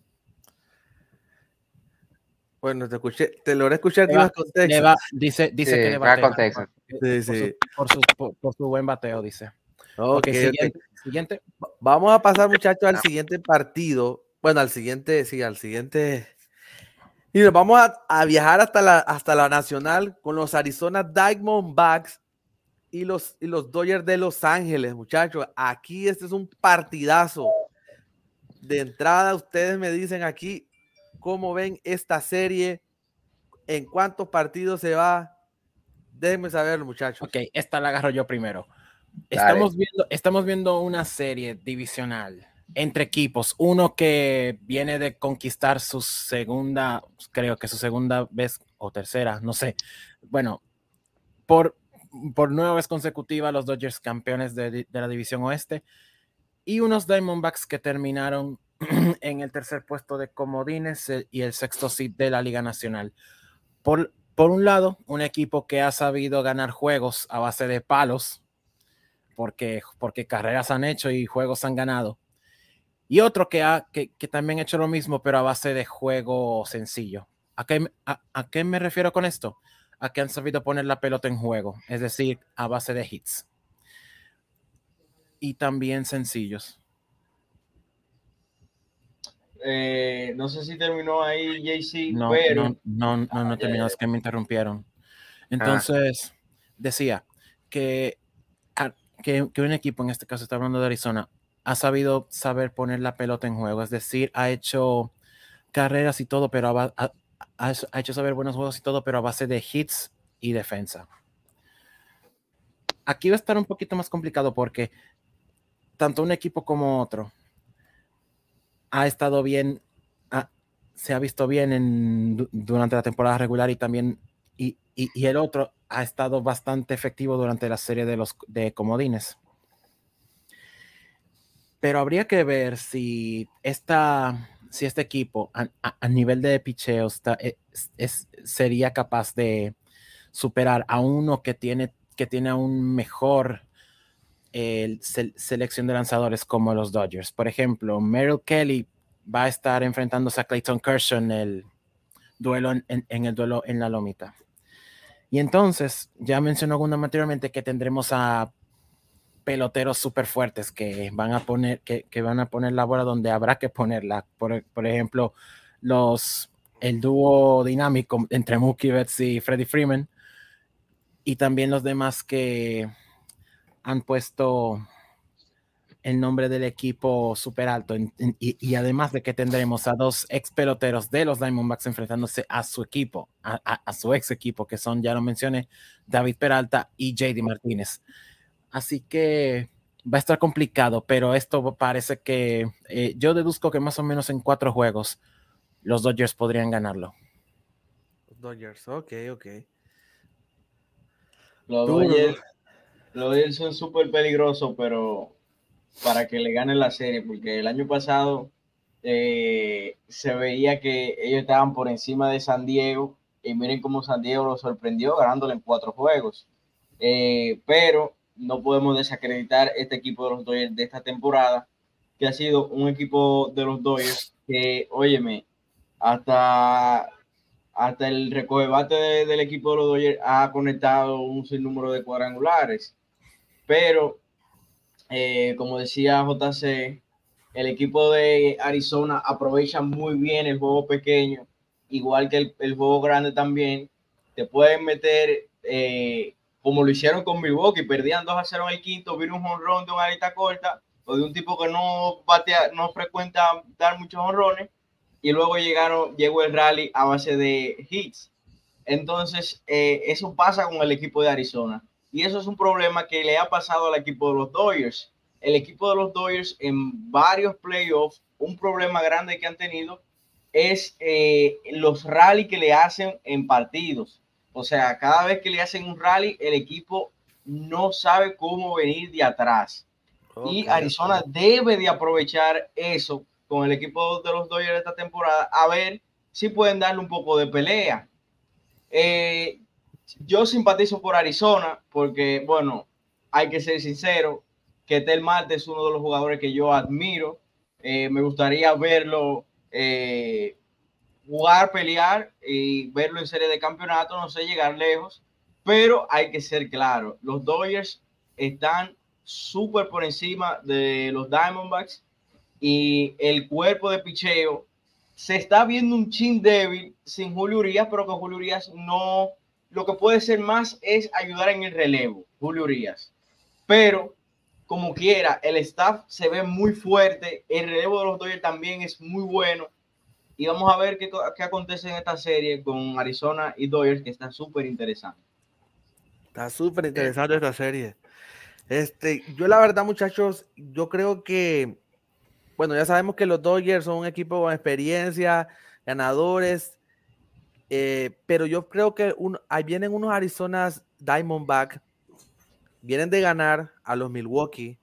Speaker 1: Bueno, te escuché, te logré escuchar que ibas con
Speaker 2: Le
Speaker 1: Texas.
Speaker 2: va- dice dice
Speaker 4: Sí,
Speaker 2: que le
Speaker 4: va con
Speaker 2: Texas
Speaker 4: Texas.
Speaker 2: por-
Speaker 1: Sí,
Speaker 2: por su-
Speaker 1: sí.
Speaker 2: por su, por- por su buen bateo, dice.
Speaker 1: Ok,
Speaker 2: Ok,
Speaker 1: ok.
Speaker 2: siguiente, siguiente.
Speaker 1: Vamos a pasar, muchachos, al siguiente partido. Bueno, al siguiente, sí, al siguiente. Y nos vamos a, a viajar hasta la, hasta la nacional con los Arizona Diamondbacks y los, y los Dodgers de Los Ángeles, muchachos. Aquí este es un partidazo. De entrada, ustedes me dicen aquí cómo ven esta serie, en cuántos partidos se va. Déjenme saberlo, muchachos.
Speaker 2: Ok, esta la agarro yo primero.
Speaker 4: Dale.
Speaker 2: Estamos viendo, estamos viendo una serie divisional entre equipos. Uno que viene de conquistar su segunda, creo que su segunda vez o tercera, no sé. Bueno, por, por nueva vez consecutiva, los Dodgers campeones de, la división oeste. Y unos Diamondbacks que terminaron en el tercer puesto de comodines eh, y el sexto seed de la Liga Nacional. Por, por un lado, un equipo que ha sabido ganar juegos a base de palos, porque, porque carreras han hecho y juegos han ganado. Y otro que, ha, que, que también ha hecho lo mismo, pero a base de juego sencillo. ¿A qué, me- a, a qué me refiero con esto? A que han sabido poner la pelota en juego, es decir, a base de hits. Y también sencillos.
Speaker 3: Eh, no sé si terminó ahí JC,
Speaker 2: No,
Speaker 3: pero
Speaker 2: no, no, no, no
Speaker 3: ya,
Speaker 2: terminó, es que me interrumpieron. Entonces, decía que, que, que un equipo, en este caso está hablando de Arizona, ha sabido saber poner la pelota en juego, es decir, ha hecho carreras y todo, pero ha, ha ha hecho saber buenos juegos y todo, pero a base de hits y defensa. Aquí va a estar un poquito más complicado porque tanto un equipo como otro ha estado bien, se ha visto bien en, du- durante la temporada regular y también, y, y- y el otro ha estado bastante efectivo durante la serie de los de comodines. Pero habría que ver si esta, si este equipo a, nivel de picheo está- es- sería capaz de superar a uno que tiene, que tiene aún mejor sel- selección de lanzadores como los Dodgers. Por ejemplo, Merrill Kelly va a estar enfrentándose a Clayton Kershaw en el duelo en, en- el duelo en la lomita. Y entonces, ya mencionó Gunda anteriormente que tendremos a peloteros súper fuertes que van a poner, que, van a poner la bola donde habrá que ponerla. Por, por ejemplo, los el dúo dinámico entre Mookie Betts y Freddie Freeman. Y también los demás que han puesto el nombre del equipo súper alto. Y, además de que tendremos a dos ex peloteros de los Diamondbacks enfrentándose a su equipo, a, a- a su ex equipo, que son, ya lo mencioné, David Peralta y JD Martínez. Así que va a estar complicado, pero esto parece que eh, yo deduzco que más o menos en cuatro juegos los Dodgers podrían ganarlo.
Speaker 1: Los Dodgers, ok, ok.
Speaker 3: los Dodgers, los Dodgers son súper peligrosos, pero para que le ganen la serie, porque el año pasado eh, se veía que ellos estaban por encima de San Diego y miren cómo San Diego lo sorprendió ganándole en cuatro juegos. Eh, pero no podemos desacreditar este equipo de los Dodgers de esta temporada, que ha sido un equipo de los Dodgers que, óyeme, hasta, hasta el recoge bate de- del equipo de los Dodgers ha conectado un sinnúmero de cuadrangulares. Pero, eh, como decía JC, el equipo de Arizona aprovecha muy bien el juego pequeño, igual que el, el juego grande también. Te pueden meter, eh, como lo hicieron con Milwaukee, perdían 2 a 0 en el quinto, vino un honrón de una alita corta o de un tipo que no batea, no frecuenta dar muchos honrones, y luego llegaron, llegó el rally a base de hits. Entonces, eh, eso pasa con el equipo de Arizona. Y eso es un problema que le ha pasado al equipo de los Dodgers. El equipo de los Dodgers en varios playoffs, un problema grande que han tenido es eh, los rally que le hacen en partidos. O sea, cada vez que le hacen un rally, el equipo no sabe cómo venir de atrás. y Arizona debe de aprovechar eso con el equipo de los Dodgers de esta temporada, a ver si pueden darle un poco de pelea. Eh, yo simpatizo por Arizona porque, bueno, hay que ser sincero, que Tel Marte es uno de los jugadores que yo admiro. Eh, me gustaría verlo eh, jugar, pelear y verlo en serie de campeonato, no sé, llegar lejos, pero hay que ser claro, los Dodgers están súper por encima de los Diamondbacks y el cuerpo de picheo se está viendo un chin débil sin Julio Urias, pero con Julio Urias no, lo que puede ser más es ayudar en el relevo, Julio Urias. Pero como quiera, el staff se ve muy fuerte, el relevo de los Dodgers también es muy bueno y vamos a ver qué, qué acontece en esta serie con Arizona y Dodgers, que está súper interesante.
Speaker 1: Está súper interesante esta serie. Este, yo la verdad, muchachos, yo creo que, bueno, ya sabemos que los Dodgers son un equipo con experiencia, ganadores, eh, pero yo creo que un, ahí vienen unos Arizona Diamondback, vienen de ganar a los Milwaukee,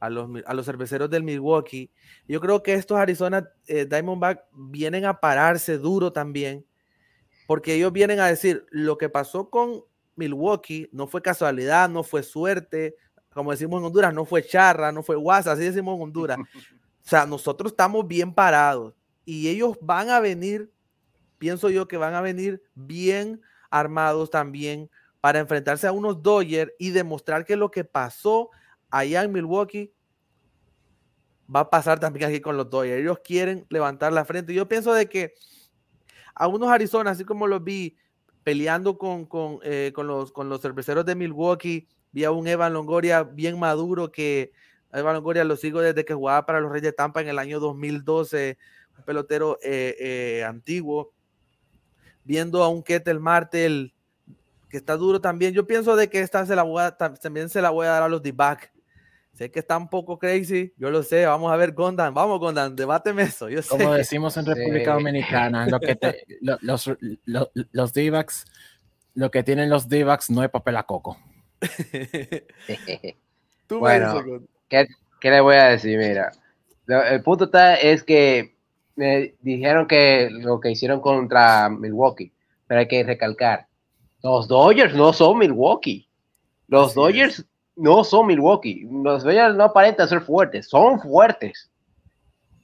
Speaker 1: a los, a los cerveceros del Milwaukee. Yo creo que estos Arizona eh, Diamondback vienen a pararse duro también, porque ellos vienen a decir, lo que pasó con Milwaukee no fue casualidad, no fue suerte, como decimos en Honduras, no fue charra, no fue guasa, así decimos en Honduras. O sea, nosotros estamos bien parados y ellos van a venir, pienso yo que van a venir bien armados también para enfrentarse a unos Dodgers y demostrar que lo que pasó allá en Milwaukee va a pasar también aquí con los Dodgers. Ellos quieren levantar la frente. Yo pienso de que a unos Arizona, así como los vi peleando con, eh, con, los, con los cerveceros de Milwaukee, vi a un Evan Longoria bien maduro que Evan Longoria lo sigo desde que jugaba para los Reyes de Tampa en el año 2012, un pelotero eh, eh, antiguo, viendo a un Ketel Martel que está duro también. Yo pienso de que esta se la voy a, también se la voy a dar a los D-back. Sé que está un poco crazy, yo lo sé. Vamos a ver, Gondan. Vamos, Gondan, debáteme eso. Yo
Speaker 2: Como decimos en República Dominicana, lo que los, los, D-backs, lo que tienen los D-backs no es papel a coco.
Speaker 4: bueno, ¿qué, ¿qué, le voy a decir? Mira, el punto está es que me dijeron que lo que hicieron contra Milwaukee, pero hay que recalcar, los Dodgers no son Milwaukee. Los Dodgers no son Milwaukee. Los no aparentan ser fuertes, son fuertes.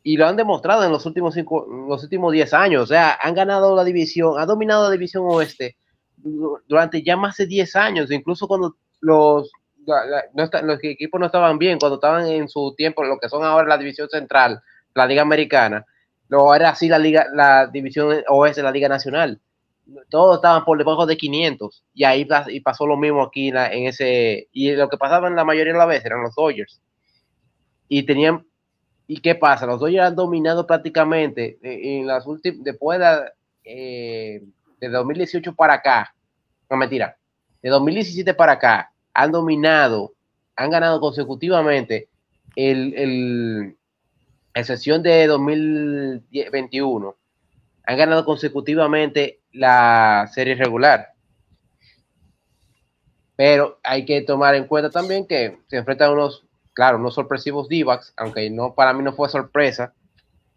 Speaker 4: Y lo han demostrado en los últimos cinco, los últimos 10 años. O sea, han ganado la división, han dominado la división oeste durante ya más de 10 años. Incluso cuando los, los equipos no estaban bien, cuando estaban en su tiempo, lo que son ahora la división central, la Liga Americana, no era así la Liga, la división oeste, la Liga Nacional todos estaban por debajo de 500 y ahí y pasó lo mismo aquí en, ese y lo que pasaba en la mayoría de las veces eran los Dodgers. Y tenían y qué pasa los Dodgers han dominado prácticamente en las últimas después de, eh, de 2018 para acá no mentira de 2017 para acá han dominado han ganado consecutivamente el, el en sesión de 2021 han ganado consecutivamente la serie regular. Pero hay que tomar en cuenta también que se enfrentan unos, claro, unos sorpresivos d aunque no para mí no fue sorpresa,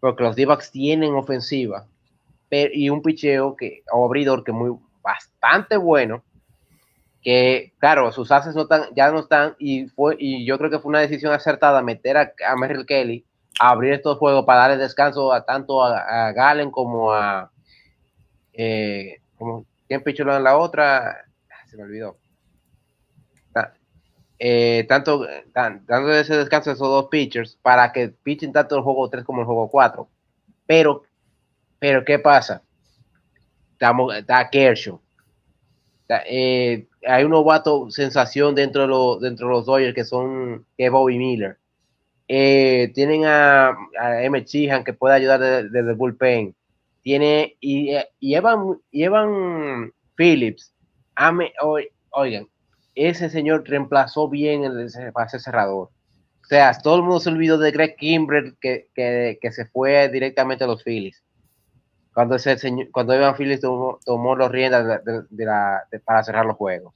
Speaker 4: porque los d tienen ofensiva y un picheo que, o abridor que muy bastante bueno, que claro, sus haces no están, ya no están, y fue, y yo creo que fue una decisión acertada meter a, a Merrill Kelly a abrir estos juegos para darle descanso a tanto a, Galen como a eh, como, ¿Quién pichó en la otra? Ah, se me olvidó. Ah, eh, tanto dando ese descanso a esos dos pitchers para que pitchen tanto el juego 3 como el juego 4. Pero, pero ¿qué pasa? Estamos, está Kershaw. Eh, hay un novato sensación dentro de, los, dentro de los Dodgers que son que Bobby Miller. Eh, tienen a, M. Chihan que puede ayudar desde el bullpen tiene y, Evan, y Evan Phillips, ame, oigan, ese señor reemplazó bien el base cerrador. O sea, todo el mundo se olvidó de Greg Kimbrell que, que, que, se fue directamente a los Phillies. cuando, ese señor, cuando Evan Phillips tomó, tomó los riendas de, la, para cerrar los juegos.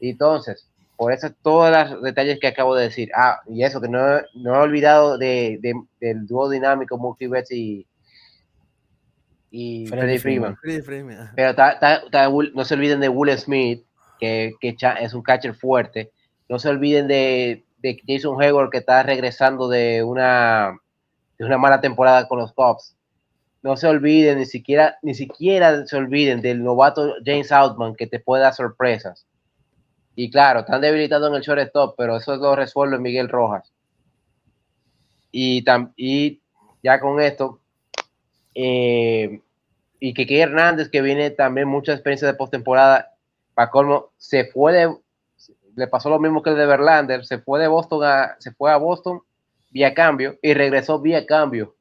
Speaker 4: Entonces, por eso todos los detalles que acabo de decir. Ah, y eso, que no, no he olvidado de, de- del dúo dinámico Mookie Betts y, y
Speaker 2: Freddie
Speaker 4: Freddie
Speaker 2: Freeman.
Speaker 4: Pero ta- ta- ta- Will- no se olviden de Will Smith, que, que es un catcher fuerte. No se olviden de, de Jason Hayward, que está regresando de una, de una mala temporada con los Cubs. No se olviden, ni siquiera, ni siquiera se olviden del novato James Outman, que te puede dar sorpresas. Y claro, están debilitados en el shortstop, pero eso lo resuelve Miguel Rojas. Y, tam- y ya con esto, eh, y que Kike Hernández, que viene también mucha experiencia de postemporada, para colmo, se fue de, le pasó lo mismo que el de Verlander, se fue de Boston a, se fue a Boston vía cambio y regresó vía cambio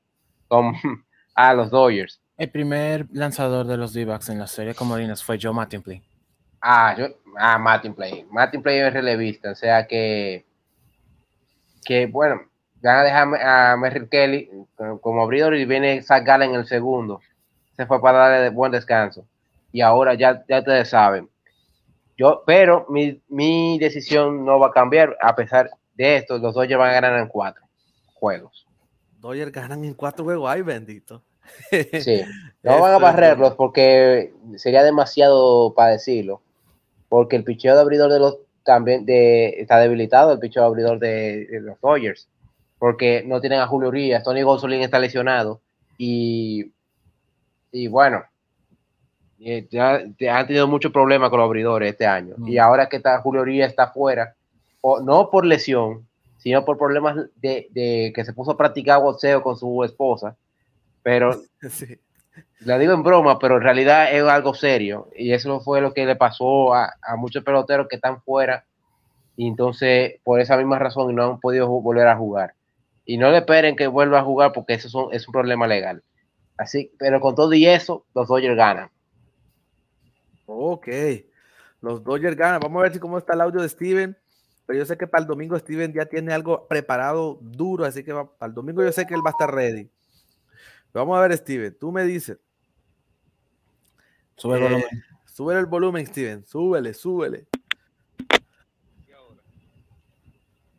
Speaker 4: con, a los Dodgers.
Speaker 2: El primer lanzador de los D-backs en la serie comodines fue Joe Mattingly.
Speaker 4: Ah, yo, ah, Martin Play. Martin Play es relevista, o sea que, que bueno, van a dejar a Merrill Kelly como- abridor y viene Gallen en el segundo. Se fue para darle buen descanso. Y ahora ya, ya ustedes saben. Yo, pero mi, mi decisión no va a cambiar. A pesar de esto, los Dodgers van a ganar en cuatro juegos.
Speaker 1: Dodgers ganan en cuatro juegos. Ay, bendito.
Speaker 4: Sí. No van a
Speaker 1: Eso es
Speaker 4: barrerlos porque sería demasiado para decirlo. Porque el picheo de abridor de los también de, está debilitado, el picheo de abridor de, de los Dodgers. Porque no tienen a Julio Urias, Tony Gonzolín está lesionado. Y, y bueno, eh, ya, ya han tenido muchos problemas con los abridores este año.
Speaker 2: Mm.
Speaker 4: Y ahora que está Julio Urias está fuera, o, no por lesión, sino por problemas de, de que se puso a practicar boxeo con su esposa. Pero
Speaker 1: Sí.
Speaker 4: La digo en broma, pero en realidad es algo serio. Y eso fue lo que le pasó a, a muchos peloteros que están fuera. Y entonces, por esa misma razón, no han podido volver a jugar. Y no le esperen que vuelva a jugar porque eso es un problema legal. Así, pero con todo y eso, los Dodgers ganan.
Speaker 1: Ok. Los Dodgers ganan. Vamos a ver si cómo está el audio de Steven. Pero yo sé que para el domingo Steven ya tiene algo preparado duro, así que va- para el domingo yo sé que él va a estar ready. Vamos a ver, Steven. Tú me dices.
Speaker 2: Sube el
Speaker 1: Eh,
Speaker 2: volumen.
Speaker 1: Súbele el volumen, Steven. Súbele, súbele.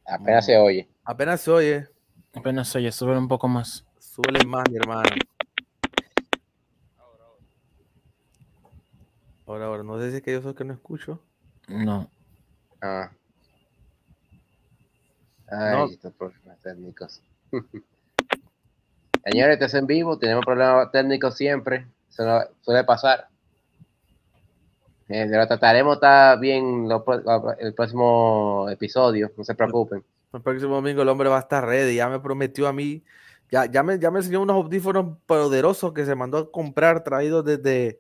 Speaker 4: Apenas se oye.
Speaker 1: Apenas se oye.
Speaker 2: Apenas oye, sube un poco más.
Speaker 1: Súbele más, mi hermano. Ahora, ahora, no sé si es que yo soy el que no escucho.
Speaker 2: No.
Speaker 4: Ah. Ay,
Speaker 1: No.
Speaker 4: estos problemas técnicos. Señores, esto es en vivo, tenemos problemas técnicos siempre, eso no- suele pasar. Eh, lo trataremos está bien lo pro- lo- el próximo episodio, no se preocupen.
Speaker 1: El próximo domingo el hombre va a estar ready. Ya me prometió a mí. Ya, ya, me, ya me enseñó unos audífonos poderosos que se mandó a comprar, traídos desde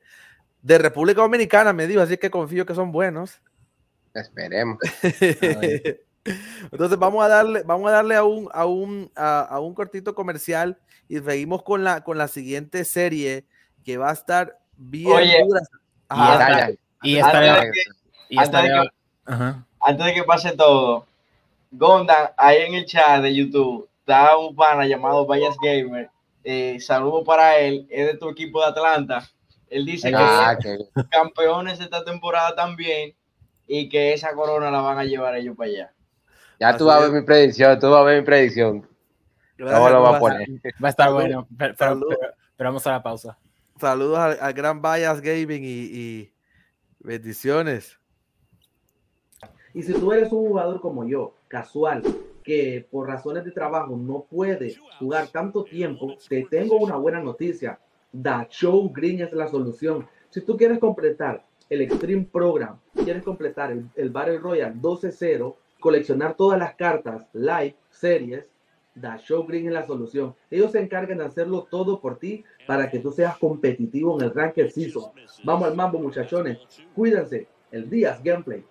Speaker 1: de República Dominicana, me dijo. Así que confío que son buenos.
Speaker 4: Esperemos.
Speaker 1: Entonces vamos a darle, vamos a darle a un, a un, a, a un cortito comercial y seguimos con la, con la siguiente serie que va a estar bien
Speaker 3: Oye,
Speaker 1: dura.
Speaker 2: Y
Speaker 1: Ajá.
Speaker 2: Y
Speaker 3: Antes
Speaker 2: esta,
Speaker 3: de que-
Speaker 2: y
Speaker 3: antes de que-
Speaker 2: ajá.
Speaker 3: antes de que pase todo, Gondan, ahí en el chat de YouTube, está un pana llamado Vallas Gamer. Eh, saludo para él, es de tu equipo de Atlanta. Él dice
Speaker 4: Ah,
Speaker 3: que
Speaker 4: que-
Speaker 3: son campeones esta temporada también y que esa corona la van a llevar ellos para allá.
Speaker 4: ya tú vas a ver mi predicción, tú vas a ver mi predicción.
Speaker 1: Gracias,
Speaker 4: ¿Cómo lo va a poner?
Speaker 2: Va a estar
Speaker 1: Salud.
Speaker 2: bueno. Pero, pero- pero- pero vamos a la pausa.
Speaker 1: Saludos al, al gran Bias Gaming y, y bendiciones. Y si tú eres un jugador como yo, casual, que por razones de trabajo no puede jugar tanto tiempo, te tengo una buena noticia. Da Show Green es la solución. Si tú quieres completar el Extreme Program, quieres completar el, el Battle Royale 12-0, coleccionar todas las cartas, live, series, Da Show Green es la solución. Ellos se encargan de hacerlo todo por ti para que tú seas competitivo en el Ranked Season. Vamos al mambo, muchachones. Cuídense. El Díaz Gameplay.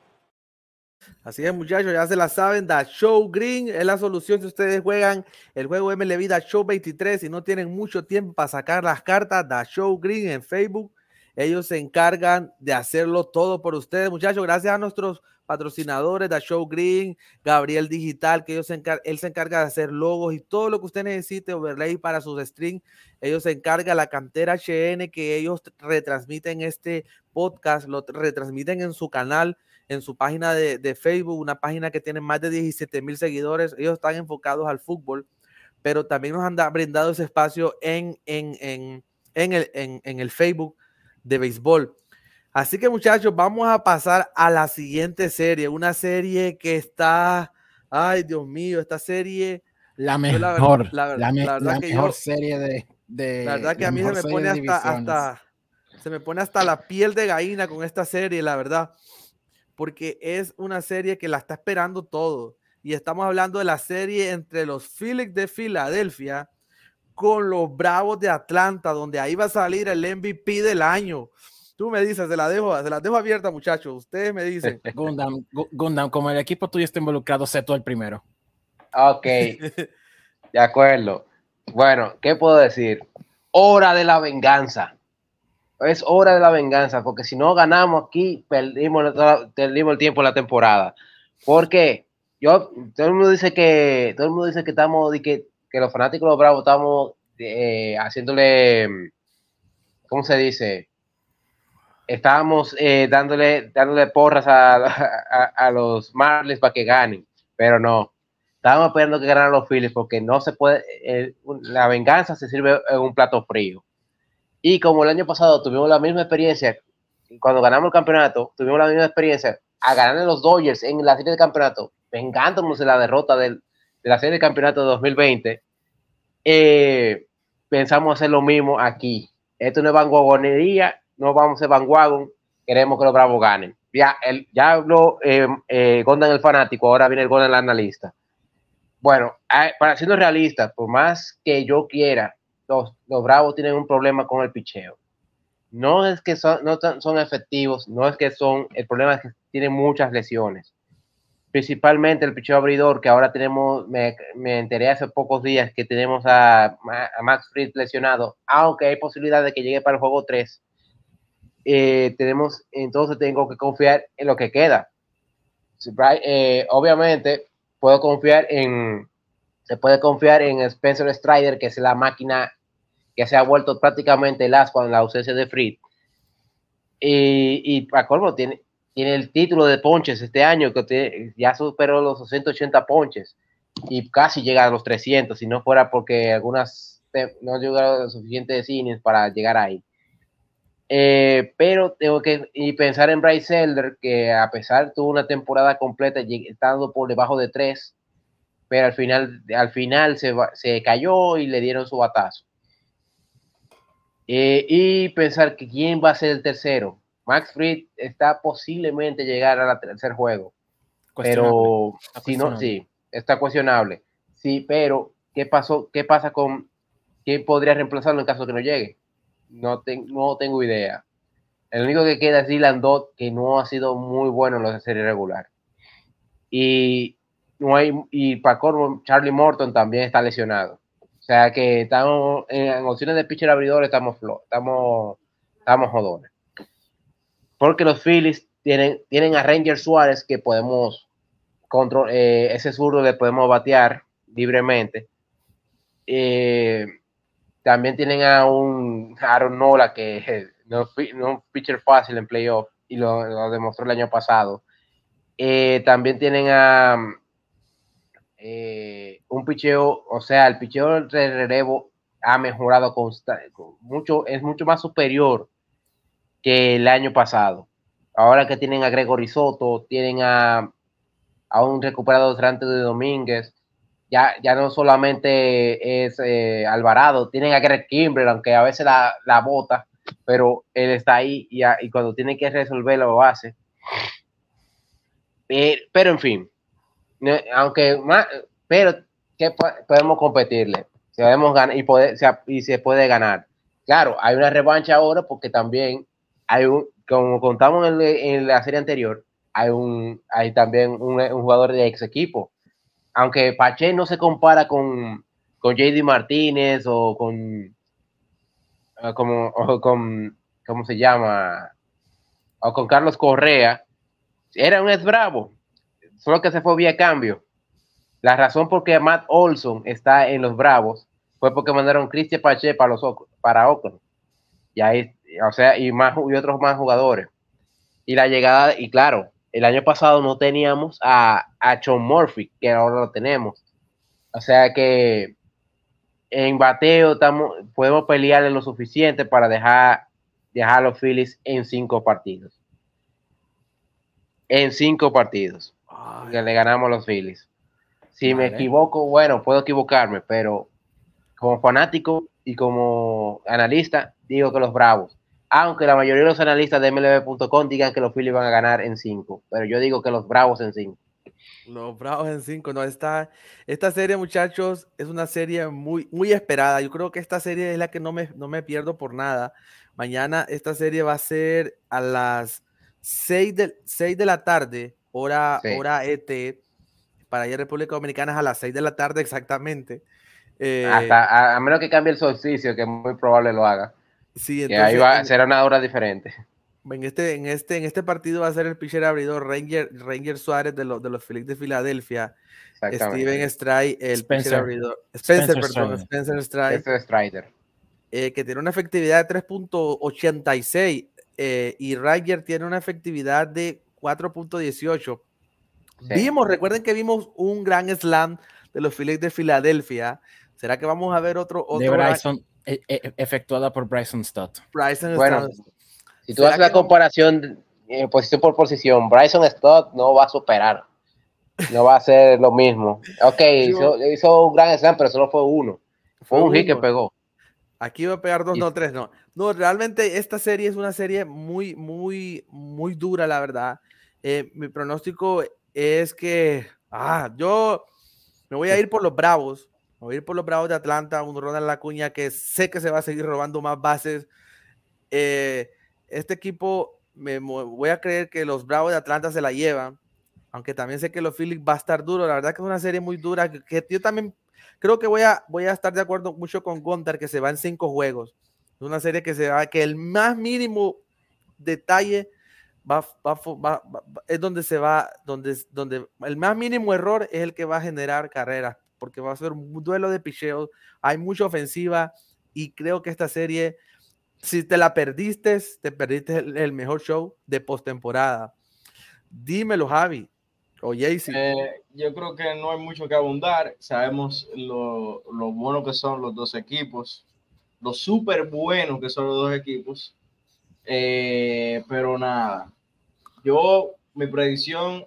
Speaker 1: Así es, muchachos, ya se la saben. Da Show Green es la solución si ustedes juegan el juego MLB Da Show 23 y no tienen mucho tiempo para sacar las cartas. Da Show Green en Facebook Ellos se encargan de hacerlo todo por ustedes, muchachos. Gracias a nuestros patrocinadores, The Show Green, Gabriel Digital, que ellos se él se encarga de hacer logos y todo lo que usted necesite, overlay para sus streams. Ellos se encargan, la cantera HN, que ellos retransmiten este podcast, lo retransmiten en su canal, en su página de, de Facebook, una página que tiene más de 17 mil seguidores. Ellos están enfocados al fútbol, pero también nos han brindado ese espacio en, en, en, en el, en el Facebook de béisbol. Así que muchachos, vamos a pasar a la siguiente serie, una serie que está, ay Dios mío, esta serie...
Speaker 2: La mejor, la, mejor serie de, de,
Speaker 1: La verdad que a mí se me pone hasta, hasta, se me pone hasta la piel de gallina con esta serie, la verdad, porque es una serie que la está esperando todo. Y estamos hablando de la serie entre los Phillies de Filadelfia con los Bravos de Atlanta, donde ahí va a salir el MVP del año. Tú me dices, se la dejo, se la dejo abierta, muchachos. Ustedes me dicen.
Speaker 2: Gundam, Gundam, como el equipo tuyo está involucrado, sé tú el primero.
Speaker 4: Ok. De acuerdo. Bueno, ¿qué puedo decir? Hora de la venganza. Es hora de la venganza, porque si no ganamos aquí, perdimos, perdimos el tiempo de la temporada. Porque yo, todo el mundo dice que, todo el mundo dice que estamos, que, que los fanáticos de los Bravos estamos eh, haciéndole, ¿cómo se dice? Estábamos eh, dándole, dándole porras a, los Marlins para que ganen, pero no. Estábamos esperando que ganaran los Phillies porque no se puede, eh, la venganza se sirve en un plato frío. Y como el año pasado tuvimos la misma experiencia, cuando ganamos el campeonato, tuvimos la misma experiencia a ganar en los Dodgers en la serie de campeonato, vengándonos de la derrota de la serie de campeonato de 2020, eh, pensamos hacer lo mismo aquí. Esto no es vanguardia no vamos a ser queremos que los Bravos ganen. Ya, el, ya habló eh, eh, el fanático, ahora viene el Gondan el analista. Bueno, para siendo realista, por más que yo quiera, los, los Bravos tienen un problema con el picheo. No es que son, no son efectivos, no es que son, el problema es que tienen muchas lesiones. Principalmente el picheo abridor, que ahora tenemos, me, me enteré hace pocos días que tenemos a, a Max Fried lesionado, aunque hay posibilidad de que llegue para el juego 3 eh, tenemos, entonces tengo que confiar en lo que queda. Eh, obviamente, puedo confiar en, se puede confiar en Spencer Strider, que es la máquina que se ha vuelto prácticamente el as con la ausencia de Fried. Y, y para colmo, tiene, tiene el título de ponches este año, que ya superó los 280 ponches y casi llega a los 300, si no fuera porque algunas no llegaron suficientes innings para llegar ahí. Eh, pero tengo que y pensar en Bryce Elder, que a pesar tuvo una temporada completa estando por debajo de tres, pero al final, al final se, se cayó y le dieron su batazo. Eh, y pensar que quién va a ser el tercero. Max Fried está posiblemente llegar al tercer juego, pero si no, sí, está cuestionable. Sí, pero ¿qué pasó? ¿Qué pasa con quién podría reemplazarlo en caso de que no llegue? No, no tengo idea. El único que queda es Dylan Dot, que no ha sido muy bueno en la serie regular. Y no hay, y para Charlie Morton también está lesionado. O sea que estamos en, opciones de pitcher abridor, estamos estamos, estamos jodones. Porque los Phillies tienen, tienen a Ranger Suárez que podemos control, eh, ese zurdo le podemos batear libremente. Eh, también tienen a un Aaron Nola que no, es un pitcher fácil en playoff y lo, demostró el año pasado. Eh, también tienen a eh, un picheo, o sea, el picheo de relevo ha mejorado mucho, es mucho más superior que el año pasado. Ahora que tienen a Gregory Soto, tienen a, a un recuperado delante de Domínguez, ya, ya no solamente es eh, Alvarado, tienen a Greg Kimbrell, aunque a veces la, la bota, pero él está ahí y, cuando tiene que resolver lo hace. Eh, pero en fin, aunque más, pero que podemos competirle, podemos ganar y, poder, y se puede ganar. Claro, hay una revancha ahora porque también hay un, como contamos en, la serie anterior, hay un, hay también un jugador de ex equipo aunque Pache no se compara con, con JD Martínez o con, ah, como, con ¿cómo se llama? O con Carlos Correa, era un ex bravo, solo que se fue vía cambio. La razón por qué Matt Olson está en los Bravos fue porque mandaron Cristian Pache para los para Oakland. Y ahí, o sea, y más y otros más jugadores. Y la llegada, y claro, el año pasado no teníamos a, a John Murphy, que ahora lo tenemos. O sea que en bateo estamos, podemos pelearle lo suficiente para dejar, dejar a los Phillies en cinco partidos. En cinco partidos. Que le ganamos a los Phillies. Si me equivoco, bueno, puedo equivocarme, pero como fanático y como analista, digo que los Bravos. Aunque la mayoría de los analistas de MLB.com digan que los Phillies van a ganar en cinco, pero yo digo que los Bravos en cinco.
Speaker 1: Los Bravos en cinco, no, esta, esta serie, muchachos, es una serie muy, muy esperada. Yo creo que esta serie es la que no me, no me pierdo por nada. Mañana esta serie va a ser a las 6 de, 6 de la tarde, hora, hora ET, para allá República Dominicana es a las 6 de la tarde exactamente.
Speaker 4: Eh, Hasta, a, menos que cambie el solsticio, que muy probable lo haga. Sí, entonces, ahí va, será una hora diferente.
Speaker 1: En este, en, este, en este partido va a ser el pitcher abridor Ranger, Ranger Suárez de, los de los Phillies de Filadelfia. Steven Stray, el pitcher abridor. Spencer, perdón, Spencer Stray. Strider. Eh, que tiene una efectividad de 3.86 eh, y Ranger tiene una efectividad de 4.18. Vimos, recuerden que vimos un gran slam de los Phillies de Filadelfia. ¿Será que vamos a ver otro? otro
Speaker 2: de Bryson, e, e, efectuada por Bryson Stott.
Speaker 1: Bryson
Speaker 4: bueno, si tú haces la comparación eh, posición por posición, Bryson Stott no va a superar. No va a ser lo mismo. Ok, hizo, un gran slam, pero solo fue uno. Fue, un hit que pegó.
Speaker 1: Aquí va a pegar dos, no tres, no. No, realmente esta serie es una serie muy, muy, muy dura, la verdad. Eh, mi pronóstico es que, ah, yo me voy a ir por los Bravos. Voy a ir por los Bravos de Atlanta, un Ronald Lacuña que sé que se va a seguir robando más bases. Eh, este equipo, me voy a creer que los Bravos de Atlanta se la llevan, aunque también sé que los Phillies va a estar duro. La verdad que es una serie muy dura, que, yo también creo que voy a, voy a estar de acuerdo mucho con Gunter, que se va en cinco juegos. Es una serie que se va, que el más mínimo detalle va, es donde se va, donde, donde el más mínimo error es el que va a generar carreras, porque va a ser un duelo de picheos, hay mucha ofensiva y creo que esta serie, si te la perdiste, te perdiste el, mejor show de postemporada. Dímelo, Javi. O Jaycee.
Speaker 3: Eh, yo creo que no hay mucho que abundar. Sabemos lo, lo bueno que son los dos equipos, lo súper buenos que son los dos equipos. Eh, pero nada, yo, mi predicción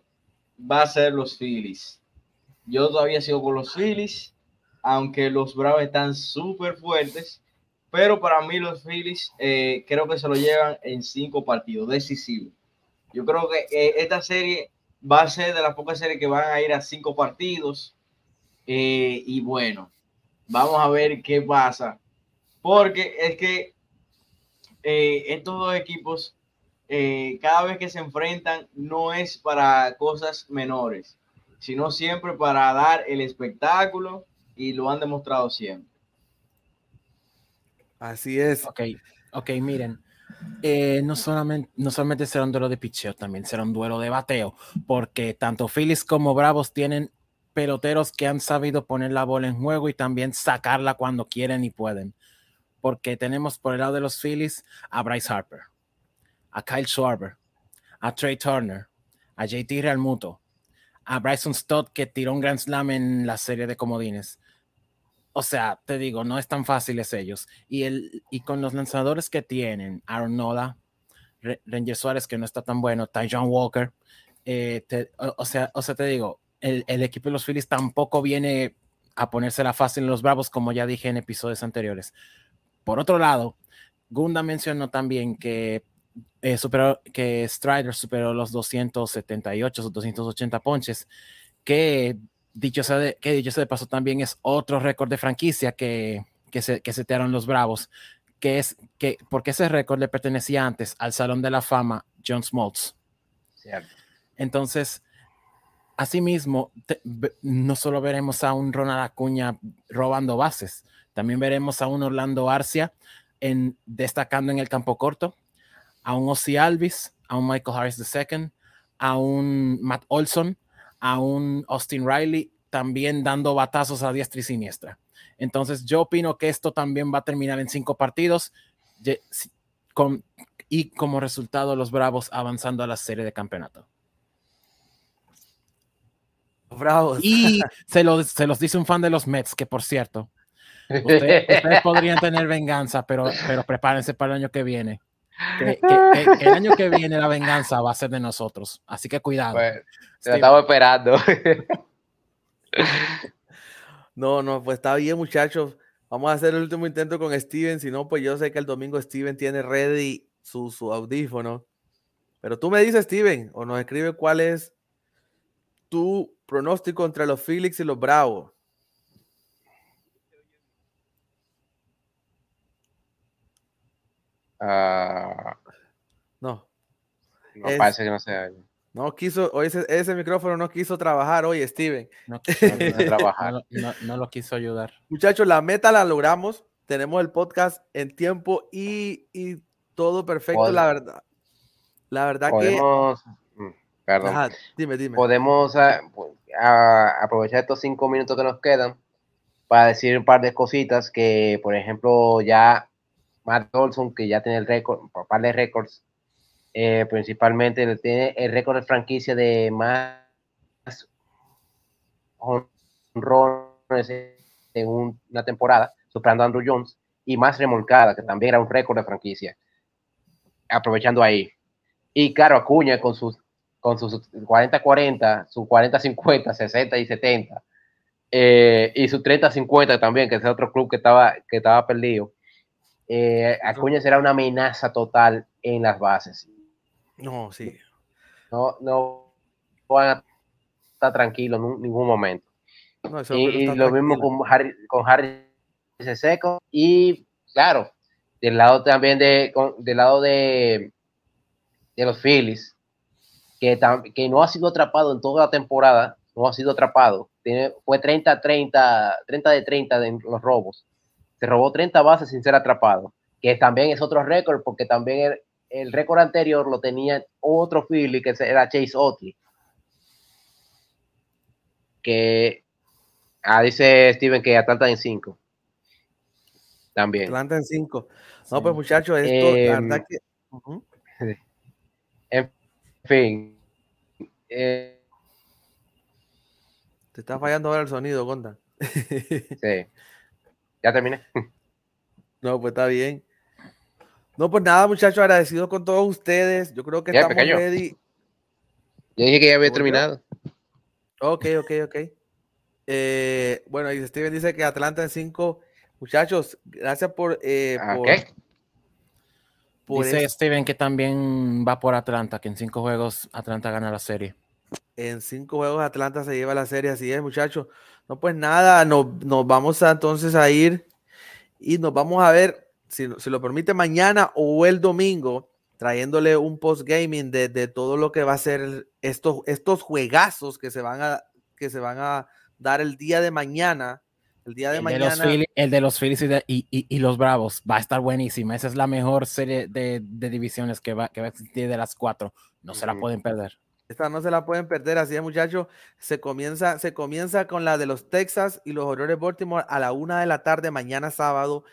Speaker 3: va a ser los Phillies. Yo todavía sigo con los Phillies, aunque los Bravos están súper fuertes, pero para mí los Phillies eh, creo que se lo llevan en cinco partidos decisivos. Yo creo que eh, esta serie va a ser de las pocas series que van a ir a cinco partidos. Eh, y bueno, vamos a ver qué pasa. Porque es que estos dos equipos cada vez que se enfrentan no es para cosas menores, sino siempre para dar el espectáculo y lo han demostrado siempre.
Speaker 1: Así es.
Speaker 2: Ok, ok, miren. Eh, no, solamente, no solamente será un duelo de picheo, también será un duelo de bateo, porque tanto Phillies como Bravos tienen peloteros que han sabido poner la bola en juego y también sacarla cuando quieren y pueden. Porque tenemos por el lado de los Phillies a Bryce Harper, a Kyle Schwarber, a Trey Turner, a JT Realmuto, a Bryson Stott que tiró un Grand Slam en la serie de comodines. O sea, te digo, no es tan fáciles ellos. Y, el, y con los lanzadores que tienen, Aaron Nola, Ranger Suárez, que no está tan bueno, Ty John Walker, eh, o, sea, o sea, te digo, el, el, equipo de los Phillies tampoco viene a ponérsela fácil en los Bravos, como ya dije en episodios anteriores. Por otro lado, Gunda mencionó también que eh, superó, que Strider superó los 278 o 280 ponches, que dicho sea de, que dicho sea de paso también es otro récord de franquicia que, que, se, que setearon los Bravos, que es que, porque ese récord le pertenecía antes al Salón de la Fama John Smoltz. Entonces, asimismo, no solo veremos a un Ronald Acuña robando bases, también veremos a un Orlando Arcia en, destacando en el campo corto, a un Ozzy Alvis, a un Michael Harris II, a un Matt Olson, a un Austin Riley, también dando batazos a diestra y siniestra. Entonces yo opino que esto también va a terminar en cinco partidos con, y como resultado los Bravos avanzando a la serie de campeonato.
Speaker 1: Bravos.
Speaker 2: Y se, se los dice un fan de los Mets, que por cierto, ustedes, podrían tener venganza, pero, pero prepárense para el año que viene. Que, el año que viene la venganza va a ser de nosotros. Así que cuidado.
Speaker 4: Pues, estaba esperando.
Speaker 1: No, no, pues está bien, muchachos. Vamos a hacer el último intento con Steven. Si no, pues yo sé que el domingo Steven tiene ready su, su audífono. Pero tú me dices, Steven, o nos escribe cuál es tu pronóstico entre los Felix y los Bravos.
Speaker 4: Ah,
Speaker 1: no.
Speaker 4: No, parece que no se
Speaker 1: No quiso, hoy ese, micrófono no quiso trabajar hoy, Steven.
Speaker 2: No, quiso trabajar. No, lo quiso ayudar.
Speaker 1: Muchachos, la meta la logramos. Tenemos el podcast en tiempo y, todo perfecto, la verdad. La verdad
Speaker 4: podemos, que. Mm, perdón.
Speaker 1: dime, dime.
Speaker 4: Podemos ah, aprovechar estos cinco minutos que nos quedan para decir un par de cositas que, por ejemplo, ya Matt Olson, que ya tiene el récord, par de récords, eh, principalmente tiene el récord de franquicia de más honrones en una temporada, superando a Andrew Jones, y más remolcada, que también era un récord de franquicia, aprovechando ahí. Y claro, Acuña con sus con sus 40-40, sus 40-50, 60 y 70, eh, y su 30-50 también, que es otro club que estaba, que estaba perdido eh, Acuña será una amenaza total en las bases.
Speaker 1: No, sí.
Speaker 4: No, no van a estar tranquilos en ningún momento. y, lo mismo con Harry, con Harry Seco. Y claro, del lado también de, del lado de, de los Phillies, que, que no ha sido atrapado en toda la temporada, no ha sido atrapado. Tiene, fue 30, 30, 30 de 30 en los robos se robó 30 bases sin ser atrapado, que también es otro récord, porque también el, récord anterior lo tenía otro Philly, que era Chase Otley. Que, ah, dice Steven que Atlanta en 5. También.
Speaker 1: Atlanta en 5. No, pues muchachos, esto,
Speaker 4: em, En fin. Eh,
Speaker 1: Te está fallando ahora el sonido, Conta.
Speaker 4: sí. Ya terminé.
Speaker 1: No, pues está bien. No, pues nada, muchachos, agradecidos con todos ustedes. Yo creo que estamos ready.
Speaker 4: Yo dije que ya había terminado.
Speaker 1: Ok, ok, ok. Eh, bueno, y Steven dice que Atlanta en 5. Muchachos, gracias por. Eh,
Speaker 2: por dice Steven que también va por Atlanta, que en cinco juegos Atlanta gana la serie.
Speaker 1: En cinco juegos Atlanta se lleva la serie, así es, muchachos. No, pues nada, nos, vamos entonces a ir y nos vamos a ver, si, si, lo permite, mañana o el domingo, trayéndole un post-gaming de, todo lo que va a ser estos, estos juegazos que se, van a, que se van a dar el día de mañana. El día de mañana.
Speaker 2: el de los Phillies y, los Bravos va a estar buenísima. Esa es la mejor serie de, divisiones que va, que va a existir de las cuatro. No se la pueden perder.
Speaker 1: Esta no se la pueden perder, así es, muchachos. Se comienza, se comienza con la de los Texas y los Orioles Baltimore a la una de la tarde, mañana sábado.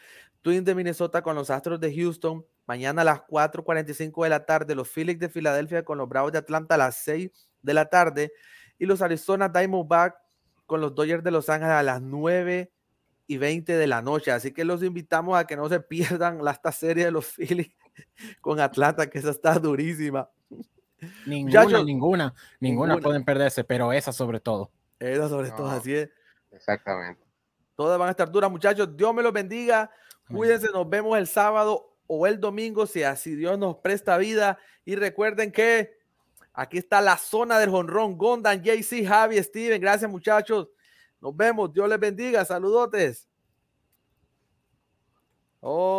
Speaker 1: Twins de Minnesota con los Astros de Houston. Mañana a las 4:45 de la tarde. Los Phillies de Filadelfia con los Bravos de Atlanta a las 6 de la tarde. Y los Arizona Diamondbacks con los Dodgers de Los Ángeles a las 9 y 20 de la noche. Así que los invitamos a que no se pierdan esta serie de los Phillies con Atlanta, que esa está durísima.
Speaker 2: Ninguna, ninguna, ninguna, pueden perderse, pero esa sobre todo.
Speaker 1: Esa sobre todo, así es.
Speaker 4: Exactamente.
Speaker 1: Todas van a estar duras, muchachos. Dios me los bendiga. Cuídense, nos vemos el sábado o el domingo, si así Dios nos presta vida. Y recuerden que aquí está la zona del jonrón. Gondan, JC, Javi, Steven. Gracias, muchachos. Nos vemos. Dios les bendiga. Saludotes. Oh.